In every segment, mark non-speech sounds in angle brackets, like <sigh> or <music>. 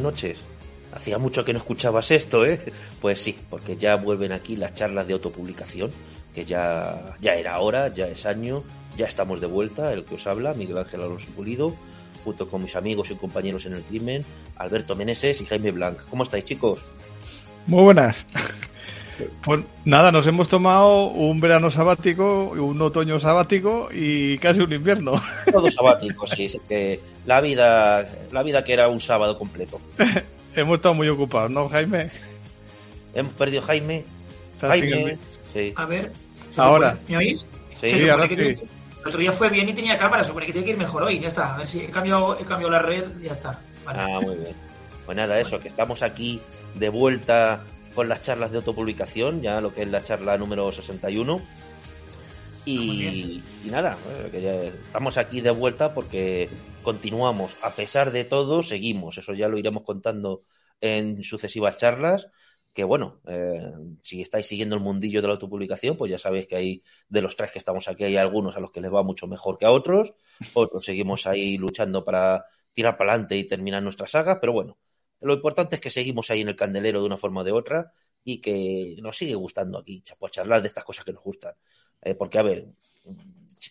Noches. Hacía mucho que no escuchabas esto, ¿eh? <laughs> Pues sí, porque ya vuelven aquí las charlas de autopublicación, que ya, ya era hora, ya es año, ya estamos de vuelta, el que os habla, Miguel Ángel Alonso Pulido, junto con mis amigos y compañeros en el crimen, Alberto Meneses y Jaime Blanc. ¿Cómo estáis, chicos? Muy buenas. <laughs> Pues nada, nos hemos tomado un verano sabático, un otoño sabático y casi un invierno. <laughs> Todo sabático, sí, es que la vida, la vida que era un sábado completo. <laughs> hemos estado muy ocupados, ¿no, Jaime? Hemos perdido Jaime. ¿Estás sin Jaime. Sí. A ver. ¿se Ahora. supone- ¿Me oís? Sí, Sí, ahora sí. El otro día fue bien y tenía cámara, supone que tiene que ir mejor hoy, ya está. A ver si he cambiado, he cambiado la red y ya está. Vale. Ah, muy bien. Pues nada, eso, que estamos aquí de vuelta con las charlas de autopublicación, ya lo que es la charla número 61. Muy Y, y nada, eh, que ya estamos aquí de vuelta porque continuamos, a pesar de todo, seguimos. Eso ya lo iremos contando en sucesivas charlas. Que bueno, eh, si estáis siguiendo el mundillo de la autopublicación, pues ya sabéis que hay de los tres que estamos aquí, hay algunos a los que les va mucho mejor que a otros. Otros seguimos ahí luchando para tirar para adelante y terminar nuestras sagas, pero bueno, lo importante es que seguimos ahí en el candelero de una forma o de otra y que nos sigue gustando aquí, pues charlar de estas cosas que nos gustan. Eh, porque, a ver,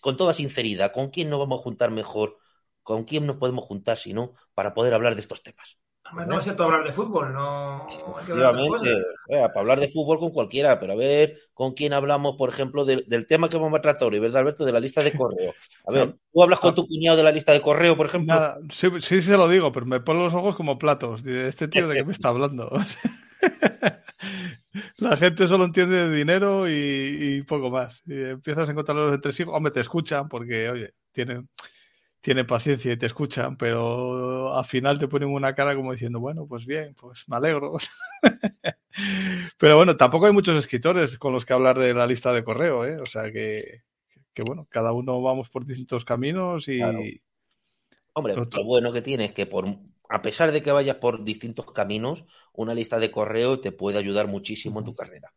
con toda sinceridad, ¿con quién nos vamos a juntar mejor? ¿Con quién nos podemos juntar si no para poder hablar de estos temas? No es todo hablar de fútbol, no. Hay que hablar de eh, para hablar de fútbol con cualquiera, pero a ver con quién hablamos, por ejemplo, del- del tema que vamos a tratar hoy, ¿verdad, Alberto? De la lista de correo. A ver, <laughs> ¿tú hablas con tu cuñado de la lista de correo, por ejemplo? Nada, sí, sí se lo digo, pero me pone los ojos como platos. ¿Este tío de qué me <laughs> está hablando? <laughs> La gente solo entiende de dinero y, y poco más. Y empiezas a encontrar los entresijos. Hombre, te escuchan porque, oye, tienen, tienen paciencia y te escuchan, pero al final te ponen una cara como diciendo, bueno, pues bien, pues me alegro. <laughs> Pero bueno, tampoco hay muchos escritores con los que hablar de la lista de correo, ¿eh? O sea que, que bueno, cada uno vamos por distintos caminos y... Claro. Hombre, lo bueno que tiene es que por, a pesar de que vayas por distintos caminos, una lista de correo te puede ayudar muchísimo en tu carrera.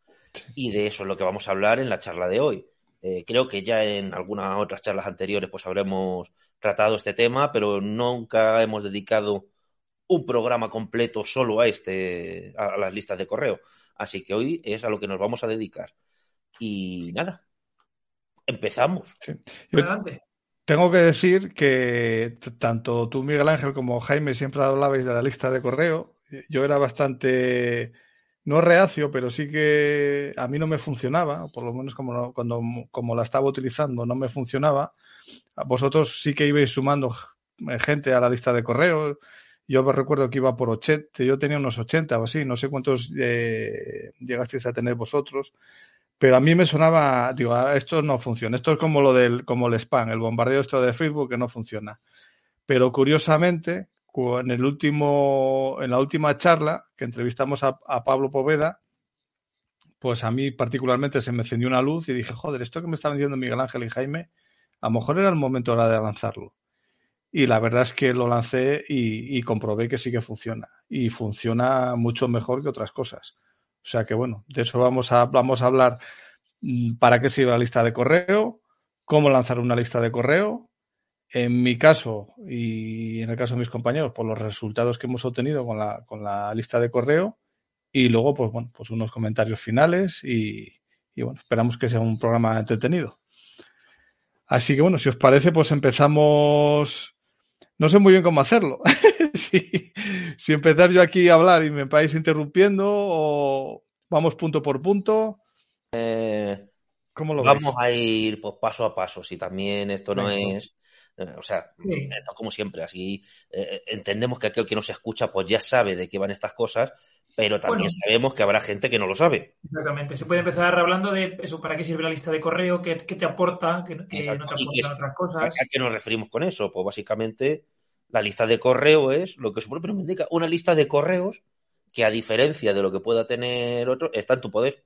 Y de eso es lo que vamos a hablar en la charla de hoy. Eh, creo que ya en algunas otras charlas anteriores pues habremos tratado este tema, pero nunca hemos dedicado un programa completo solo a este, a, a las listas de correo. Así que hoy es a lo que nos vamos a dedicar. Y nada, empezamos. Adelante. tengo que decir que tanto tú, Miguel Ángel, como Jaime siempre hablabais de la lista de correo. Yo era bastante, no reacio, pero sí que a mí no me funcionaba, por lo menos como, cuando, como la estaba utilizando no me funcionaba. Vosotros sí que ibais sumando eh, gente a la lista de correo. Yo me recuerdo que iba por 80, yo tenía unos 80 o así, no sé cuántos eh, llegasteis a tener vosotros. Pero a mí me sonaba, digo, ah, esto no funciona. Esto es como lo del, como el spam, el bombardeo esto de Facebook que no funciona. Pero curiosamente, cu- en el último, en la última charla que entrevistamos a, Pablo Poveda, pues a mí particularmente se me encendió una luz y dije, joder, esto que me estaban diciendo Miguel Ángel y Jaime, a lo mejor era el momento de lanzarlo. Y la verdad es que lo lancé y, comprobé que sí que funciona. Y funciona mucho mejor que otras cosas. O sea que bueno, de eso vamos a, vamos a hablar mm, para qué sirve la lista de correo, cómo lanzar una lista de correo. En mi caso y en el caso de mis compañeros, por los resultados que hemos obtenido con la, con la lista de correo. Y luego, pues bueno, pues unos comentarios finales y, y bueno, esperamos que sea un programa entretenido. Así que bueno, si os parece, pues empezamos no sé muy bien cómo hacerlo. <laughs> si, si, empezar yo aquí a hablar y me vais interrumpiendo o vamos punto por punto. Eh, ¿Cómo lo vamos a ir pues, paso a paso. Si también esto no es. Eh, o sea, como siempre, así eh, entendemos que aquel que nos escucha pues ya sabe de qué van estas cosas, pero también sabemos que habrá gente que no lo sabe. Exactamente. Se puede empezar hablando de eso, para qué sirve la lista de correo, qué, te aporta, qué, no te aporta otras cosas. ¿A qué nos referimos con eso? Pues básicamente la lista de correo es lo que su propio nombre indica, una lista de correos que a diferencia de lo que pueda tener otro, está en tu poder.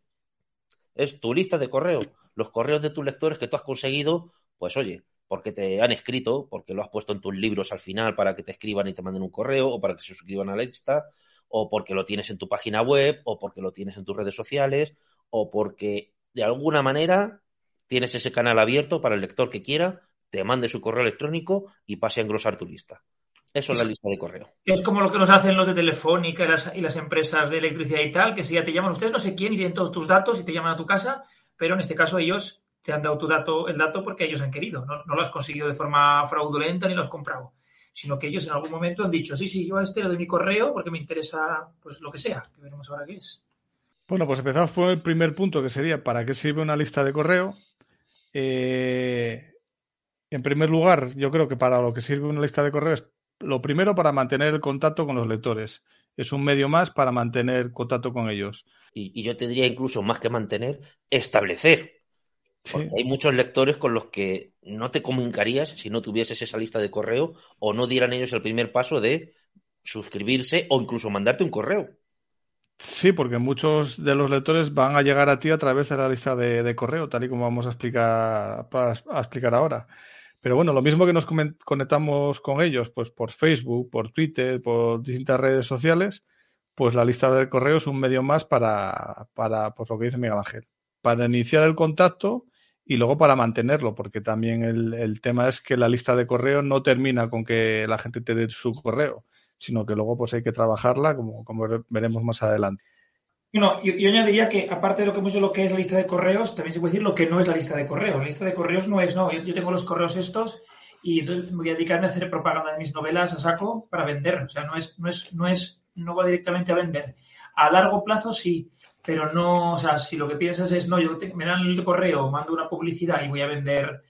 Es tu lista de correos, los correos de tus lectores que tú has conseguido, pues oye, porque te han escrito, porque lo has puesto en tus libros al final para que te escriban y te manden un correo, o para que se suscriban a la lista, o porque lo tienes en tu página web, o porque lo tienes en tus redes sociales, o porque de alguna manera tienes ese canal abierto para el lector que quiera, te mande su correo electrónico y pase a engrosar tu lista. Eso es la lista de correo. Es como lo que nos hacen los de Telefónica y las, y las empresas de electricidad y tal, que si ya te llaman ustedes no sé quién y tienen todos tus datos y te llaman a tu casa, pero en este caso ellos te han dado tu dato, el dato porque ellos han querido. No, lo has conseguido de forma fraudulenta ni lo has comprado, sino que ellos en algún momento han dicho, sí, sí, yo a este le doy mi correo porque me interesa pues lo que sea, que veremos ahora qué es. Bueno, pues empezamos por el primer punto, que sería ¿para qué sirve una lista de correo? Eh, en primer lugar, yo creo que para lo que sirve una lista de correo es lo primero para mantener el contacto con los lectores. Es un medio más para mantener contacto con ellos. Y, yo te diría incluso más que mantener, establecer. Porque hay muchos lectores con los que no te comunicarías si no tuvieses esa lista de correo o no dieran ellos el primer paso de suscribirse o incluso mandarte un correo. Sí, porque muchos de los lectores van a llegar a ti a través de la lista de, correo, tal y como vamos a explicar, a explicar ahora. Pero bueno, lo mismo que nos conectamos con ellos, pues por Facebook, por Twitter, por distintas redes sociales, pues la lista de correo es un medio más para, para pues lo que dice Miguel Ángel, para iniciar el contacto y luego para mantenerlo, porque también el, el tema es que la lista de correo no termina con que la gente te dé su correo, sino que luego pues hay que trabajarla, como, como veremos más adelante. Bueno, yo, añadiría que aparte de lo que hemos lo que es la lista de correos, también se puede decir lo que no es la lista de correos. La lista de correos no es, no, yo, tengo los correos estos y entonces voy a dedicarme a hacer propaganda de mis novelas a saco para vender. O sea, no es, no es, no es, no va directamente a vender. A largo plazo sí, pero no, o sea, si lo que piensas es, no, yo me dan el correo, mando una publicidad y voy a vender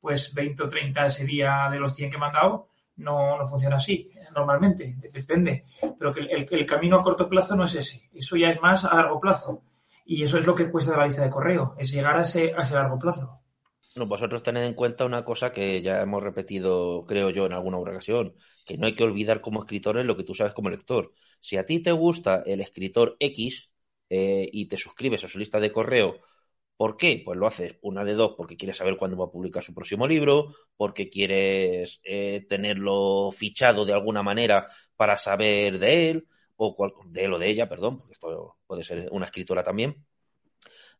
pues 20 o 30 ese día de los 100 que he mandado, no, no funciona así normalmente, depende. Pero que el, camino a corto plazo no es ese, eso ya es más a largo plazo. Y eso es lo que cuesta la lista de correo, es llegar a ese, a ese largo plazo. No, vosotros tened en cuenta una cosa que ya hemos repetido, creo yo, en alguna ocasión, que no hay que olvidar como escritores lo que tú sabes como lector. Si a ti te gusta el escritor X eh, y te suscribes a su lista de correo ¿Por qué? Pues lo haces una de dos, porque quieres saber cuándo va a publicar su próximo libro, porque quieres eh, tenerlo fichado de alguna manera para saber de él, o de él o de ella, perdón, porque esto puede ser una escritora también.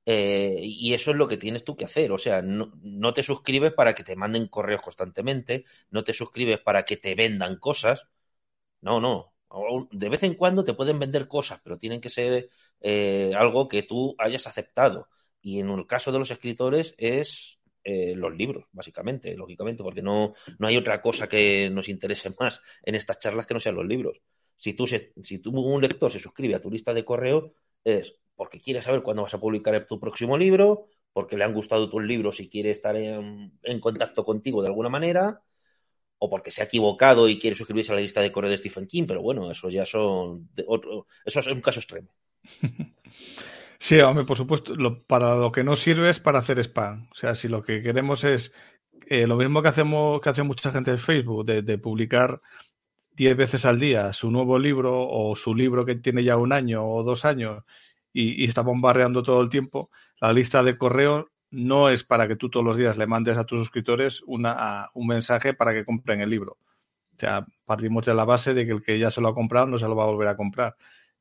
Eh, y eso es lo que tienes tú que hacer. O sea, no, no, te suscribes para que te manden correos constantemente, no te suscribes para que te vendan cosas. No, no. De vez en cuando te pueden vender cosas, pero tienen que ser eh, algo que tú hayas aceptado. Y en el caso de los escritores es eh, los libros, básicamente, lógicamente, porque no, no hay otra cosa que nos interese <laughs> más en estas charlas que no sean los libros. Si tú, si tú un lector se suscribe a tu lista de correo, es porque quiere saber cuándo vas a publicar tu próximo libro, porque le han gustado tus libros y quiere estar en, contacto contigo de alguna manera, o porque se ha equivocado y quiere suscribirse a la lista de correo de Stephen King, pero bueno, eso ya son otro, eso es un caso extremo. <laughs> Sí, hombre, por supuesto. para lo que no sirve es para hacer spam. O sea, si lo que queremos es eh, lo mismo que hacemos que hace mucha gente en Facebook, de, publicar diez veces al día su nuevo libro o su libro que tiene ya un año o dos años y, está bombardeando todo el tiempo, la lista de correo no es para que tú todos los días le mandes a tus suscriptores una, un mensaje para que compren el libro. O sea, partimos de la base de que el que ya se lo ha comprado no se lo va a volver a comprar.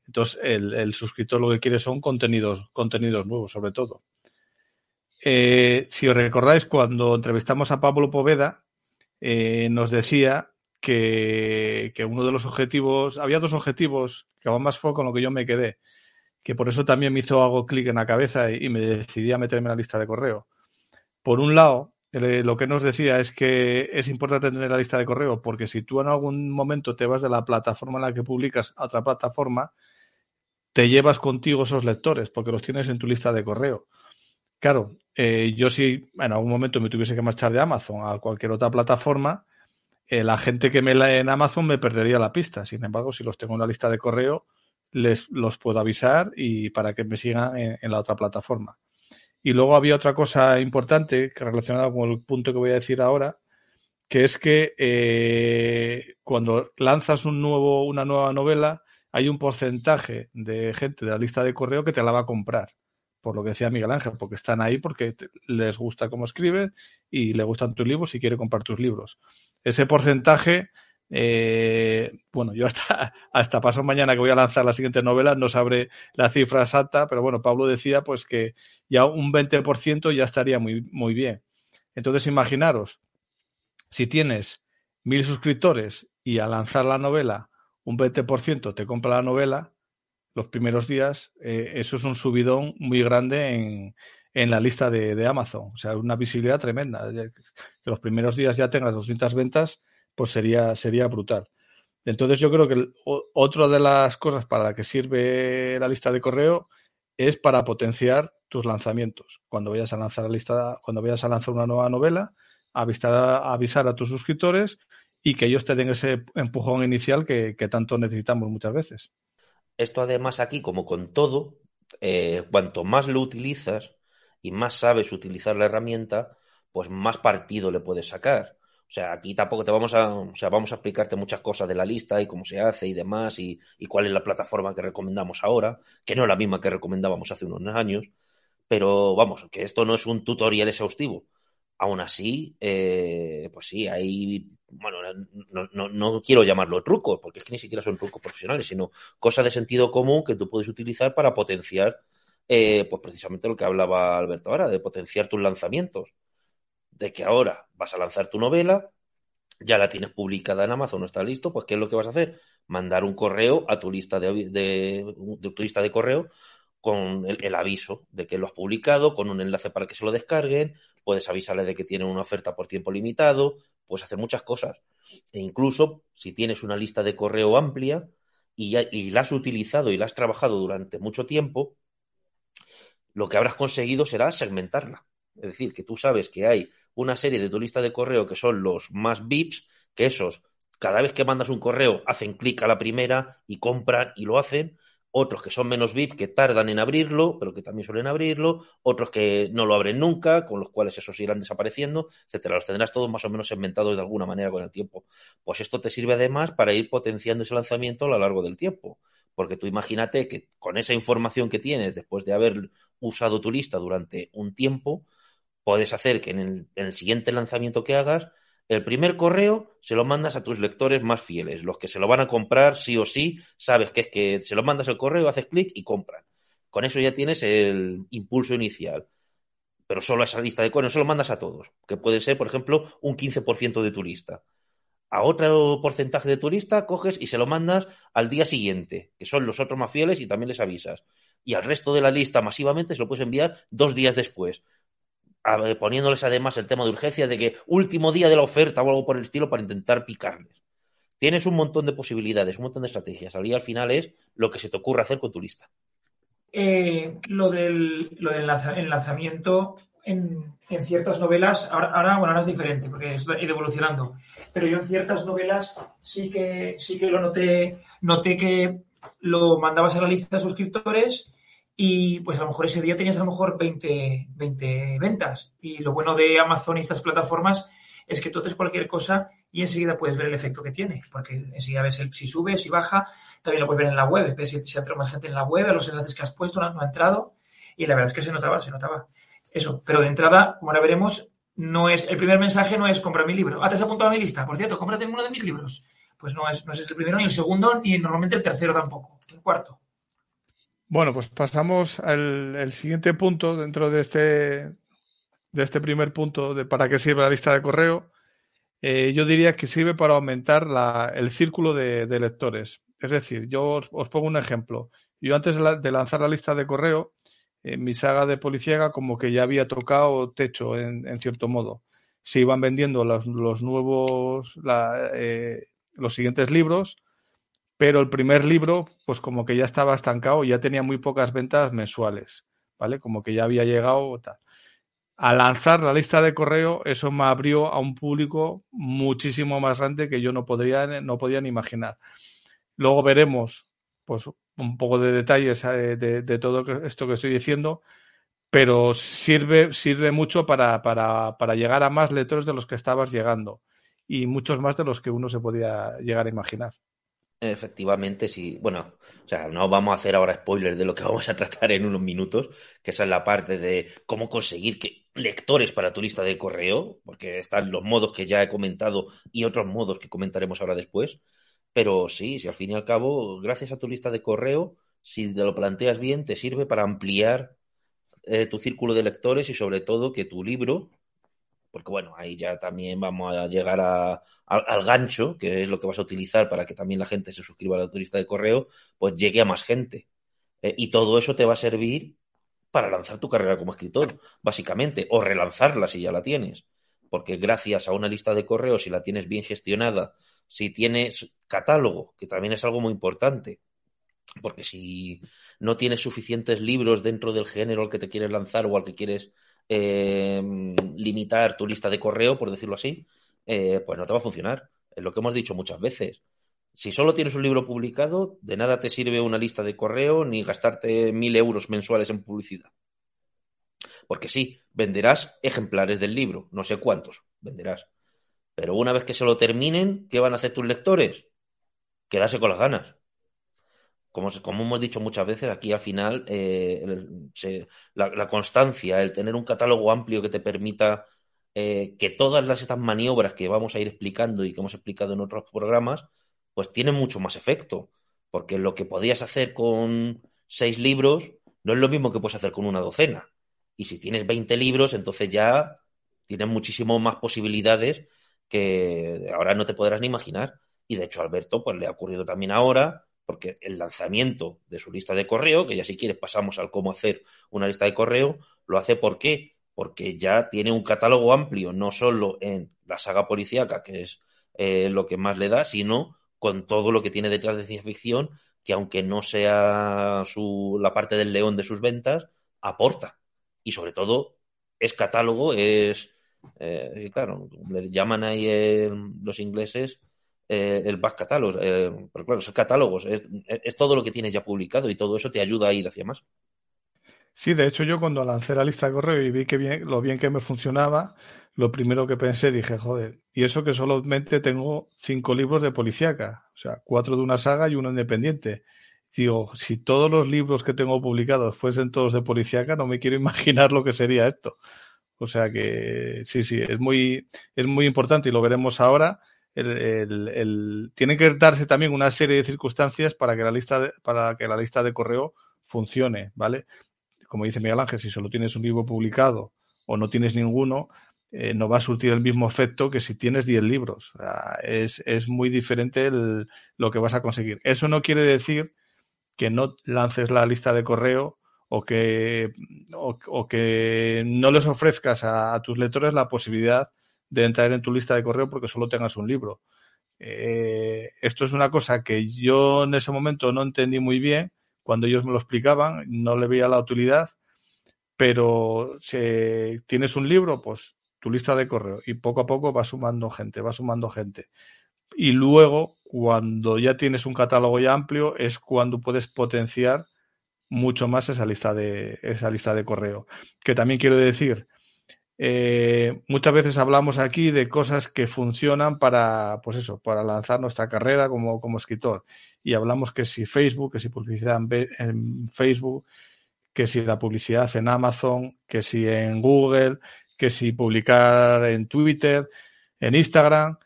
Entonces, el, suscriptor lo que quiere son contenidos, contenidos nuevos, sobre todo. Eh, si os recordáis, cuando entrevistamos a Pablo Poveda, eh, nos decía que, que, uno de los objetivos, había dos objetivos, que más fue con lo que yo me quedé, que por eso también me hizo algo clic en la cabeza y, me decidí a meterme en la lista de correo. Por un lado, lo que nos decía es que es importante tener la lista de correo porque si tú en algún momento te vas de la plataforma en la que publicas a otra plataforma, te llevas contigo esos lectores porque los tienes en tu lista de correo. Claro, eh, yo si en algún momento me tuviese que marchar de Amazon a cualquier otra plataforma, eh, la gente que me lee en Amazon me perdería la pista. Sin embargo, si los tengo en la lista de correo, les los puedo avisar y para que me sigan en, la otra plataforma. Y luego había otra cosa importante que relacionada con el punto que voy a decir ahora, que es que eh, cuando lanzas un nuevo, una nueva novela, hay un porcentaje de gente de la lista de correo que te la va a comprar. Por lo que decía Miguel Ángel, porque están ahí porque les gusta cómo escribes y le gustan tus libros y quiere comprar tus libros. Ese porcentaje eh, bueno, yo hasta, <laughs> hasta paso mañana que voy a lanzar la siguiente novela no sabré la cifra exacta, pero bueno, Pablo decía pues que ya un 20% ya estaría muy, muy bien. Entonces, imaginaros, si tienes mil suscriptores y al lanzar la novela un 20% te compra la novela, los primeros días, eh, eso es un subidón muy grande en, en la lista de, de, Amazon. O sea, una visibilidad tremenda. Que los primeros días ya tengas 200 ventas pues sería, sería brutal. Entonces yo creo que otra de las cosas para la que sirve la lista de correo es para potenciar tus lanzamientos. Cuando vayas a lanzar la lista, cuando vayas a lanzar una nueva novela, avisar, avisar a tus suscriptores y que ellos te den ese empujón inicial que, tanto necesitamos muchas veces. Esto además aquí, como con todo, eh, cuanto más lo utilizas y más sabes utilizar la herramienta, pues más partido le puedes sacar. O sea, aquí tampoco te vamos a, o sea, vamos a explicarte muchas cosas de la lista y cómo se hace y demás y, cuál es la plataforma que recomendamos ahora, que no es la misma que recomendábamos hace unos años, pero vamos, que esto no es un tutorial exhaustivo. Aún así, eh, pues sí, hay, bueno, no, no, no, quiero llamarlo trucos, porque es que ni siquiera son trucos profesionales, sino cosas de sentido común que tú puedes utilizar para potenciar, eh, pues precisamente lo que hablaba Alberto ahora, de potenciar tus lanzamientos de que ahora vas a lanzar tu novela, ya la tienes publicada en Amazon, no está listo, pues ¿qué es lo que vas a hacer? Mandar un correo a tu lista de, tu lista de correo con el, aviso de que lo has publicado, con un enlace para que se lo descarguen, puedes avisarles de que tienen una oferta por tiempo limitado, puedes hacer muchas cosas. E incluso si tienes una lista de correo amplia y, y la has utilizado y la has trabajado durante mucho tiempo, lo que habrás conseguido será segmentarla. Es decir, que tú sabes que hay una serie de tu lista de correo que son los más VIPs, que esos, cada vez que mandas un correo, hacen clic a la primera y compran y lo hacen. Otros que son menos VIP, que tardan en abrirlo, pero que también suelen abrirlo. Otros que no lo abren nunca, con los cuales esos irán desapareciendo, etcétera. Los tendrás todos más o menos segmentados de alguna manera con el tiempo. Pues esto te sirve además para ir potenciando ese lanzamiento a lo largo del tiempo. Porque tú imagínate que con esa información que tienes después de haber usado tu lista durante un tiempo, puedes hacer que en el, siguiente lanzamiento que hagas, el primer correo se lo mandas a tus lectores más fieles, los que se lo van a comprar sí o sí, sabes que es que se lo mandas el correo, haces clic y compran. Con eso ya tienes el impulso inicial. Pero solo esa lista de correos, se lo mandas a todos, que puede ser, por ejemplo, un 15% de tu lista. A otro porcentaje de tu lista coges y se lo mandas al día siguiente, que son los otros más fieles y también les avisas. Y al resto de la lista masivamente se lo puedes enviar dos días después poniéndoles además el tema de urgencia de que último día de la oferta o algo por el estilo para intentar picarles. Tienes un montón de posibilidades, un montón de estrategias. Al, al final es lo que se te ocurre hacer con tu lista. Eh, lo del, lo del enlazamiento en, ciertas novelas, ahora, ahora, bueno, ahora es diferente porque ido evolucionando, pero yo en ciertas novelas sí que, sí que lo noté, noté que lo mandabas a la lista de suscriptores y pues a lo mejor ese día tenías a lo mejor 20, 20 ventas. Y lo bueno de Amazon y estas plataformas es que tú haces cualquier cosa y enseguida puedes ver el efecto que tiene, porque enseguida ves el, si sube, si baja, también lo puedes ver en la web, ves si, si ha entrado más gente en la web, a los enlaces que has puesto, no, ha entrado, y la verdad es que se notaba, se notaba. eso. Pero de entrada, como ahora veremos, no es, el primer mensaje no es compra mi libro. Ah, te has apuntado a mi lista. Por cierto, cómprate uno de mis libros. Pues no es, no es el primero, ni el segundo, ni normalmente el tercero tampoco. El cuarto. Bueno, pues pasamos al siguiente punto dentro de este, de este primer punto de para qué sirve la lista de correo. Eh, yo diría que sirve para aumentar la, el círculo de, lectores. Es decir, yo os, pongo un ejemplo. Yo antes de lanzar la lista de correo, en mi saga de Policiega como que ya había tocado techo en, en cierto modo. Se iban vendiendo los, los nuevos, la, eh, los siguientes libros, pero el primer libro, pues como que ya estaba estancado, ya tenía muy pocas ventas mensuales, ¿vale? Como que ya había llegado tal. Al lanzar la lista de correo, eso me abrió a un público muchísimo más grande que yo no podría, no podía ni imaginar. Luego veremos, pues, un poco de detalles eh, de, todo esto que estoy diciendo, pero sirve, sirve mucho para, para, para llegar a más lectores de los que estabas llegando y muchos más de los que uno se podía llegar a imaginar. Efectivamente, sí. Bueno, o sea, no vamos a hacer ahora spoilers de lo que <laughs> vamos a tratar en unos minutos, que esa es la parte de cómo conseguir que lectores para tu lista de correo, porque están los modos que ya he comentado y otros modos que comentaremos ahora después. Pero sí, si al fin y al cabo, gracias a tu lista de correo, si te lo planteas bien, te sirve para ampliar eh, tu círculo de lectores y sobre todo que tu libro, porque bueno, ahí ya también vamos a llegar al gancho, que es lo que vas a utilizar para que también la gente se suscriba a la tu lista de correo, pues llegue a más gente. Eh, y todo eso te va a servir para lanzar tu carrera como escritor, básicamente, o relanzarla si ya la tienes. Porque gracias a una lista de correos, si la tienes bien gestionada, si tienes catálogo, que también es algo muy importante, porque si no tienes suficientes libros dentro del género al que te quieres lanzar o al que quieres eh, limitar tu lista de correo, por decirlo así, eh, pues no te va a funcionar. Es lo que hemos dicho muchas veces. Si solo tienes un libro publicado, de nada te sirve una lista de correo ni gastarte mil euros mensuales en publicidad. Porque sí, venderás ejemplares del libro, no sé cuántos venderás. Pero una vez que se lo terminen, ¿qué van a hacer tus lectores? Quedarse con las ganas. Como, como hemos dicho muchas veces, aquí al final eh, la, constancia, el tener un catálogo amplio que te permita eh, que todas las, estas maniobras que vamos a ir explicando y que hemos explicado en otros programas, pues tienen mucho más efecto. Porque lo que podías hacer con seis libros no es lo mismo que puedes hacer con una docena. Y si tienes 20 libros, entonces ya tienes muchísimo más posibilidades que ahora no te podrás ni imaginar. Y de hecho Alberto pues le ha ocurrido también ahora, porque el lanzamiento de su lista de correo, que ya si quieres pasamos al cómo hacer una lista de correo, lo hace ¿por qué? Porque ya tiene un catálogo amplio, no solo en la saga policíaca, que es eh, lo que más le da, sino con todo lo que tiene detrás de ciencia ficción, que aunque no sea su, la parte del león de sus ventas, aporta. Y sobre todo, es catálogo, es eh, claro, le llaman ahí los ingleses eh, el back catalog, eh, pero claro, son catálogos, es, todo lo que tienes ya publicado y todo eso te ayuda a ir hacia más. Sí, de hecho yo cuando lancé la lista de correo y vi que bien, lo bien que me funcionaba, lo primero que pensé dije, joder, y eso que solamente tengo cinco libros de policíaca, o sea, cuatro de una saga y uno independiente. Digo, si todos los libros que tengo publicados fuesen todos de policíaca, no me quiero <laughs> imaginar lo que sería esto. O sea que sí, sí, es muy, es muy importante y lo veremos ahora. El, el, tiene que darse también una serie de circunstancias para que la lista de, para que la lista de correo funcione, ¿vale? Como dice Miguel Ángel, si solo tienes un libro publicado o no tienes ninguno, eh, no va a surtir el mismo efecto que si tienes 10 libros. es, es, muy diferente lo que vas a conseguir. Eso no quiere decir que no lances la lista de correo o que, o, que no les ofrezcas a, tus lectores la posibilidad de entrar en tu lista de correo porque solo tengas un libro. Eh, esto es una cosa que yo en ese momento no entendí muy bien cuando ellos me lo explicaban, no le veía la utilidad, pero si tienes un libro, pues tu lista de correo y poco a poco va sumando gente, va sumando gente. Y luego, cuando ya tienes un catálogo ya amplio, es cuando puedes potenciar mucho más esa lista de, esa lista de correo. Que también quiero decir, eh, muchas veces hablamos aquí de cosas que funcionan para, pues eso, para lanzar nuestra carrera como, como escritor. Y hablamos que si Facebook, que si publicidad en, Facebook, que si la publicidad en Amazon, que si en Google, que si publicar en Twitter, en Instagram.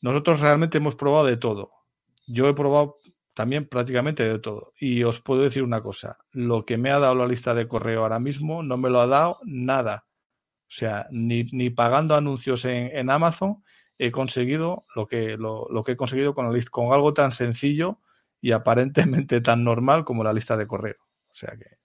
Nosotros realmente hemos probado de todo. Yo he probado también prácticamente de todo. Y os puedo decir una cosa, lo que me ha dado la lista de correo ahora mismo no me lo ha dado nada. O sea, ni, pagando anuncios en, Amazon he conseguido lo que, lo, que he conseguido con, la con algo tan sencillo y aparentemente tan normal como la lista de correo. O sea que.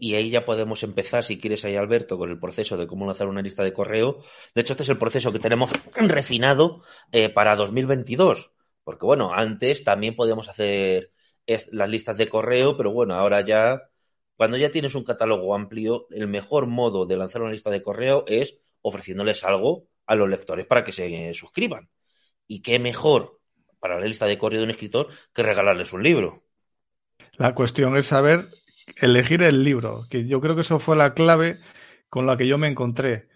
Y ahí ya podemos empezar, si quieres ahí, Alberto, con el proceso de cómo lanzar una lista de correo. De hecho, este es el proceso que tenemos refinado eh, para 2022. Porque, bueno, antes también podíamos hacer las listas de correo, pero bueno, ahora ya, cuando ya tienes un catálogo amplio, el mejor modo de lanzar una lista de correo es ofreciéndoles algo a los lectores para que se suscriban. Y qué mejor para la lista de correo de un escritor que regalarles un libro. La cuestión es saber elegir el libro, que yo creo que eso fue la clave con la que yo me encontré.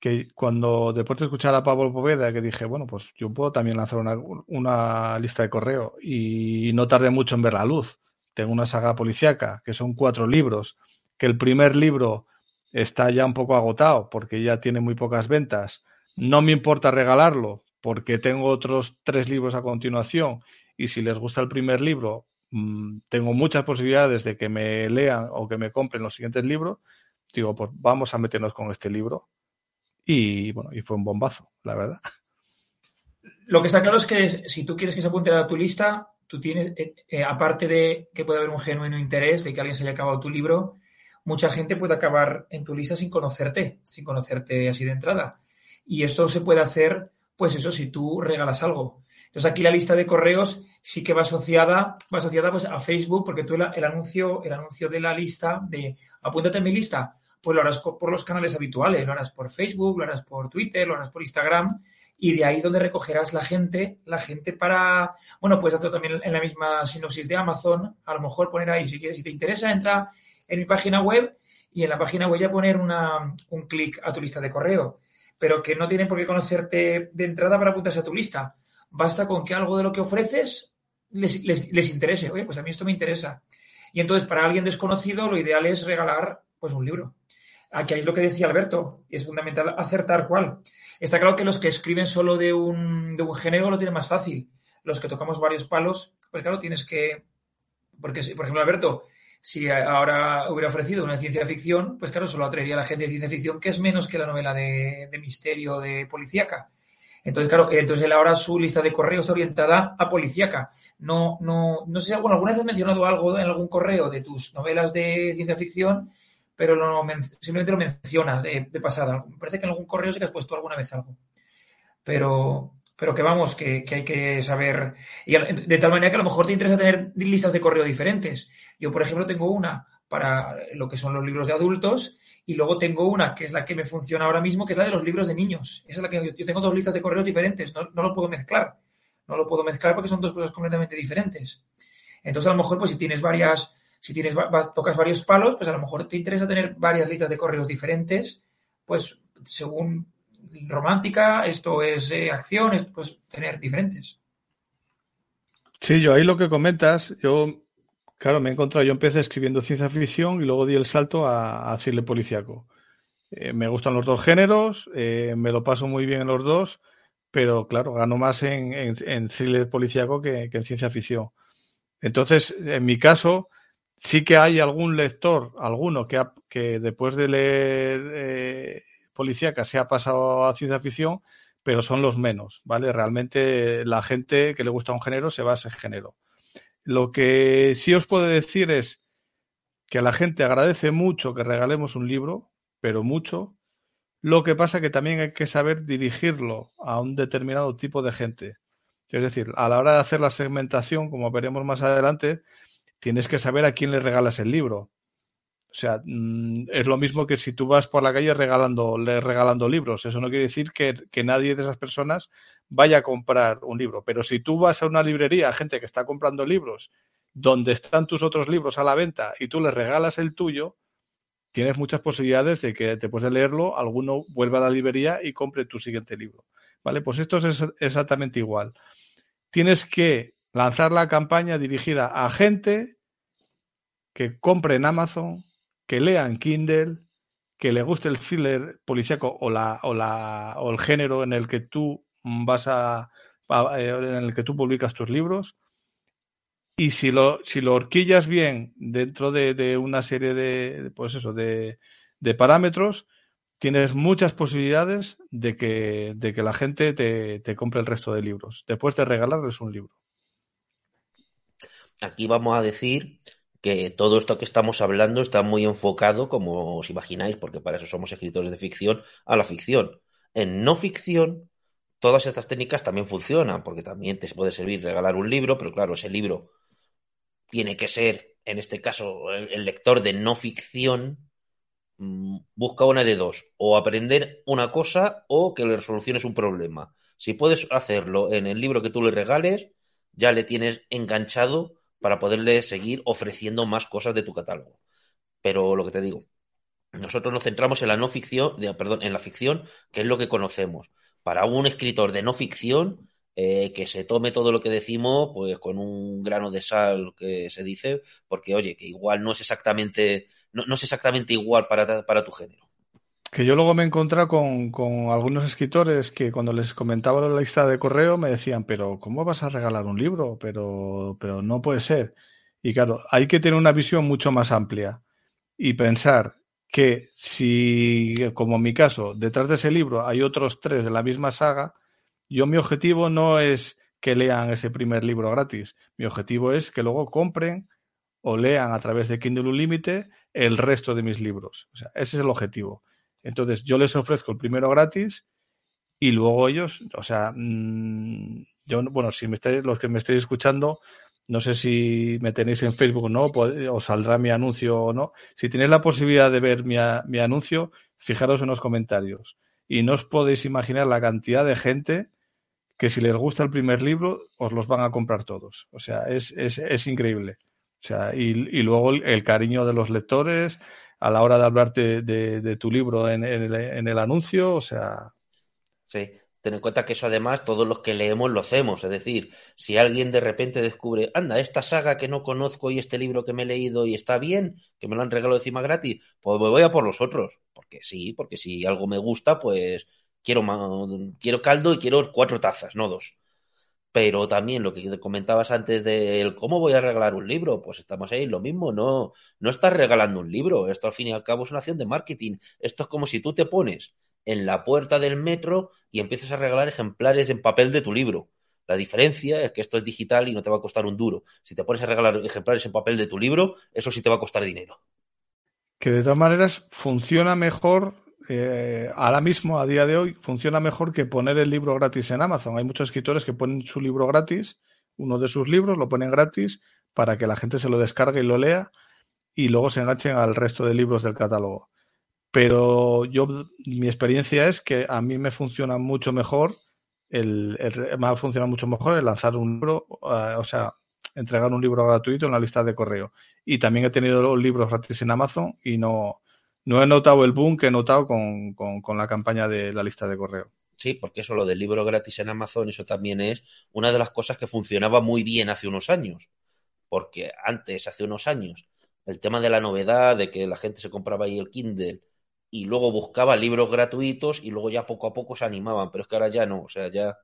Que cuando después de escuchar a Pablo Poveda, que dije, bueno, pues yo puedo también lanzar una, una lista de correo y no tardé mucho en ver la luz. Tengo una saga policíaca, que son cuatro libros, que el primer libro está ya un poco agotado porque ya tiene muy pocas ventas. No me importa regalarlo porque tengo otros tres libros a continuación y si les gusta el primer libro, mmm, tengo muchas posibilidades de que me lean o que me compren los siguientes libros. Digo, pues vamos a meternos con este libro. Y bueno, y fue un bombazo, la verdad. Lo que está claro es que si tú quieres que se apunte a tu lista, tú tienes, eh, eh, aparte de que puede haber un genuino interés de que alguien se haya acabado tu libro, mucha gente puede acabar en tu lista sin conocerte, sin conocerte así de entrada. Y esto se puede hacer, pues eso, si tú regalas algo. Entonces aquí la lista de correos sí que va asociada, va asociada pues a Facebook, porque tú el, anuncio, el anuncio de la lista de apúntate en mi lista, pues lo harás por los canales habituales, lo harás por Facebook, lo harás por Twitter, lo harás por Instagram, y de ahí es donde recogerás la gente, la gente para, bueno, puedes hacer también en la misma sinopsis de Amazon, a lo mejor poner ahí, si quieres, si te interesa, entra en mi página web y en la página web ya poner una, un clic a tu lista de correo pero que no tienen por qué conocerte de entrada para apuntarse a tu lista. Basta con que algo de lo que ofreces les, les, les, interese. Oye, pues a mí esto me interesa. Y entonces, para alguien desconocido, lo ideal es regalar pues un libro. Aquí hay lo que decía Alberto, y es fundamental acertar cuál. Está claro que los que escriben solo de un, de un género lo tienen más fácil. Los que tocamos varios palos, pues claro, tienes que. Porque, por ejemplo, Alberto, si ahora hubiera ofrecido una ciencia ficción, pues claro, solo atraería a la gente de ciencia ficción, que es menos que la novela de, de misterio de policíaca. Entonces, claro, entonces él ahora su lista de correos está orientada a policíaca. No, no, no sé si alguna vez has mencionado algo en algún correo de tus novelas de ciencia ficción, pero simplemente lo mencionas de, de pasada. Me parece que en algún correo sí que has puesto alguna vez algo. Pero, pero que vamos, que, hay que saber. De tal manera que a lo mejor te interesa tener listas de correo diferentes. Yo, por ejemplo, tengo una para lo que son los libros de adultos y luego tengo una que es la que me funciona ahora mismo, que es la de los libros de niños. Esa es la que yo tengo dos listas de correos diferentes, no, no lo puedo mezclar. No lo puedo mezclar porque son dos cosas completamente diferentes. Entonces, a lo mejor, pues si tienes varias, si tienes, tocas varios palos, pues a lo mejor te interesa tener varias listas de correos diferentes, pues según romántica, esto es eh, acción, esto pues tener diferentes. Sí, yo ahí lo que comentas, yo, claro, me he encontrado, yo empecé escribiendo ciencia ficción y luego di el salto a, a policíaco. Eh, me gustan los dos géneros, eh, me lo paso muy bien en los dos, pero claro, gano más en, en, en policíaco que, en ciencia ficción. Entonces, en mi caso, sí que hay algún lector, alguno que, ha, que después de leer eh, policíaca se ha pasado a ciencia ficción, pero son los menos, ¿vale? Realmente la gente que le gusta un género se va a ese género. Lo que sí os puedo decir es que la gente agradece mucho que regalemos un libro, pero mucho. Lo que pasa que también hay que saber dirigirlo a un determinado tipo de gente. Es decir, a la hora de hacer la segmentación, como veremos más adelante, tienes que saber a quién le regalas el libro. O sea, mm, es lo mismo que si tú vas por la calle regalando, regalando libros. Eso no quiere decir que, que, nadie de esas personas vaya a comprar un libro. Pero si tú vas a una librería, gente que está comprando libros, donde están tus otros libros a la venta y tú les regalas el tuyo, tienes muchas posibilidades de que después de leerlo, alguno vuelva a la librería y compre tu siguiente libro. ¿Vale? Pues esto es exactamente igual. Tienes que lanzar la campaña dirigida a gente que compre en Amazon, que lea en Kindle, que le guste el thriller policíaco o, la, o, la, o el género en el que tú vas a, eh, en el que tú publicas tus libros. Y si lo, si lo horquillas bien dentro de, una serie de, pues eso, de, de, parámetros, tienes muchas posibilidades de que, de que la gente te, te compre el resto de libros, después de regalarles un libro. Aquí vamos a decir que todo esto que estamos hablando está muy enfocado, como os imagináis, porque para eso somos escritores de ficción, a la ficción. En no ficción, todas estas técnicas también funcionan, porque también te puede servir regalar un libro, pero claro, ese libro tiene que ser, en este caso, el, lector de no ficción mm, busca una de dos, o aprender una cosa o que le soluciones un problema. Si puedes hacerlo en el libro que tú le regales, ya le tienes enganchado para poderle seguir ofreciendo más cosas de tu catálogo. Pero lo que te digo, nosotros nos centramos en la no ficción, perdón, en la ficción, que es lo que conocemos. Para un escritor de no ficción, eh, que se tome todo lo que decimos, pues con un grano de sal que se dice, porque oye, que igual no es exactamente, no, es exactamente igual para, para tu género. Que yo luego me he encontrado con, con, algunos escritores que cuando les comentaba la lista de correo me decían, pero ¿cómo vas a regalar un libro? Pero, pero no puede ser. Y claro, hay que tener una visión mucho más amplia y pensar que si, como en mi caso, detrás de ese libro hay otros tres de la misma saga, yo mi objetivo no es que lean ese primer libro gratis. Mi objetivo es que luego compren o lean a través de Kindle Unlimited el resto de mis libros. O sea, ese es el objetivo. Entonces yo les ofrezco el primero gratis y luego ellos, o sea, mm, yo, bueno, si me estáis, los que me estéis escuchando, no sé si me tenéis en Facebook o no, os saldrá mi anuncio o no. Si tenéis la posibilidad de ver mi, mi anuncio, fijaros en los comentarios. Y no os podéis imaginar la cantidad de gente que si les gusta el primer libro, os los van a comprar todos. O sea, es, es, es increíble. O sea, y, y luego el, cariño de los lectores, a la hora de hablarte de, tu libro en, el, anuncio, o sea. Sí, ten en cuenta que eso además todos los que leemos lo hacemos, es decir, si alguien de repente descubre, anda, esta saga que no conozco y este libro que me he leído y está bien, que me lo han regalado encima gratis, pues me voy a por los otros, porque sí, porque si algo me gusta, pues quiero, quiero caldo y quiero cuatro tazas, no dos. Pero también lo que comentabas antes de cómo voy a regalar un libro, pues estamos ahí, lo mismo, no, no estás regalando un libro, esto al fin y al cabo es una acción de marketing. Esto es como si tú te pones en la puerta del metro y empiezas a regalar ejemplares en papel de tu libro. La diferencia es que esto es digital y no te va a costar un duro. Si te pones a regalar ejemplares en papel de tu libro, eso sí te va a costar dinero. Que de todas maneras funciona mejor eh, ahora mismo, a día de hoy, funciona mejor que poner el libro gratis en Amazon. Hay muchos escritores que ponen su libro gratis, uno de sus libros, lo ponen gratis para que la gente se lo descargue y lo lea y luego se enganchen al resto de libros del catálogo. Pero yo, mi experiencia es que a mí me funciona mucho mejor el, me ha funcionado mucho mejor el lanzar un libro, eh, o sea, entregar un libro gratuito en la lista de correo. Y también he tenido los libros gratis en Amazon y no, no he notado el boom que he notado con, la campaña de la lista de correo. Sí, porque eso lo del libro gratis en Amazon, eso también es una de las cosas que funcionaba muy bien hace unos años. Porque antes, hace unos años, el tema de la novedad, de que la gente se compraba ahí el Kindle y luego buscaba libros gratuitos y luego ya poco a poco se animaban, pero es que ahora ya no, o sea, ya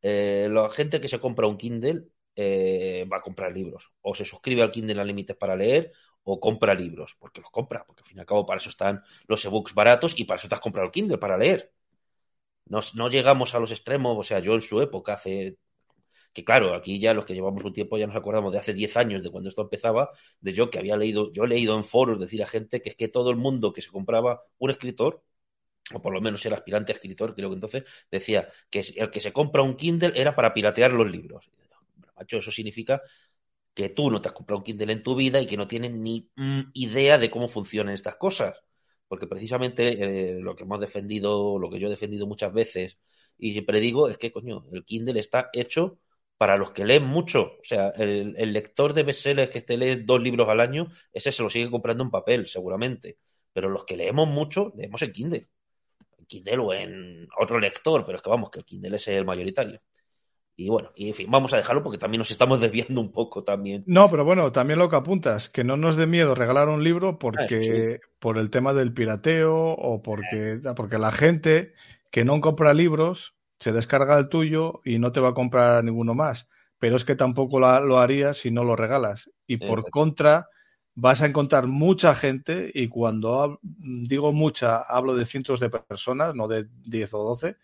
eh, la gente que se compra un Kindle eh, va a comprar libros o se suscribe al Kindle a límites para leer o compra libros, porque los compra, porque al fin y al cabo para eso están los ebooks baratos y para eso te has comprado el Kindle, para leer. No, no llegamos a los extremos, o sea, yo en su época hace que claro, aquí ya los que llevamos un tiempo ya nos acordamos de hace 10 años de cuando esto empezaba, de yo que había leído, yo he leído en foros decir a gente que es que todo el mundo que se compraba un escritor, o por lo menos era aspirante a escritor, creo que entonces, decía que el que se compra un Kindle era para piratear los libros. macho, eso significa que tú no te has comprado un Kindle en tu vida y que no tienes ni mm, idea de cómo funcionan estas cosas. Porque precisamente eh, lo que hemos defendido, lo que yo he defendido muchas veces y siempre digo es que, coño, el Kindle está hecho para los que leen mucho. O sea, el, lector de bestsellers que te lee dos libros al año, ese se lo sigue comprando en papel, seguramente. Pero los que leemos mucho, leemos el Kindle. En Kindle o en otro lector, pero es que vamos, que el Kindle es el mayoritario. Y bueno, y en fin, vamos a dejarlo porque también nos estamos <laughs> desviando un poco también. No, pero bueno, también lo que apuntas, que no nos dé miedo regalar un libro porque Ah, por el tema del pirateo o porque, porque la gente que no compra libros se descarga el tuyo y no te va a comprar ninguno más. Pero es que tampoco la- lo haría si no lo regalas. Y por Exacto. contra, vas a encontrar mucha gente, y cuando hab- digo mucha, hablo de cientos de personas, no de 10 o 12,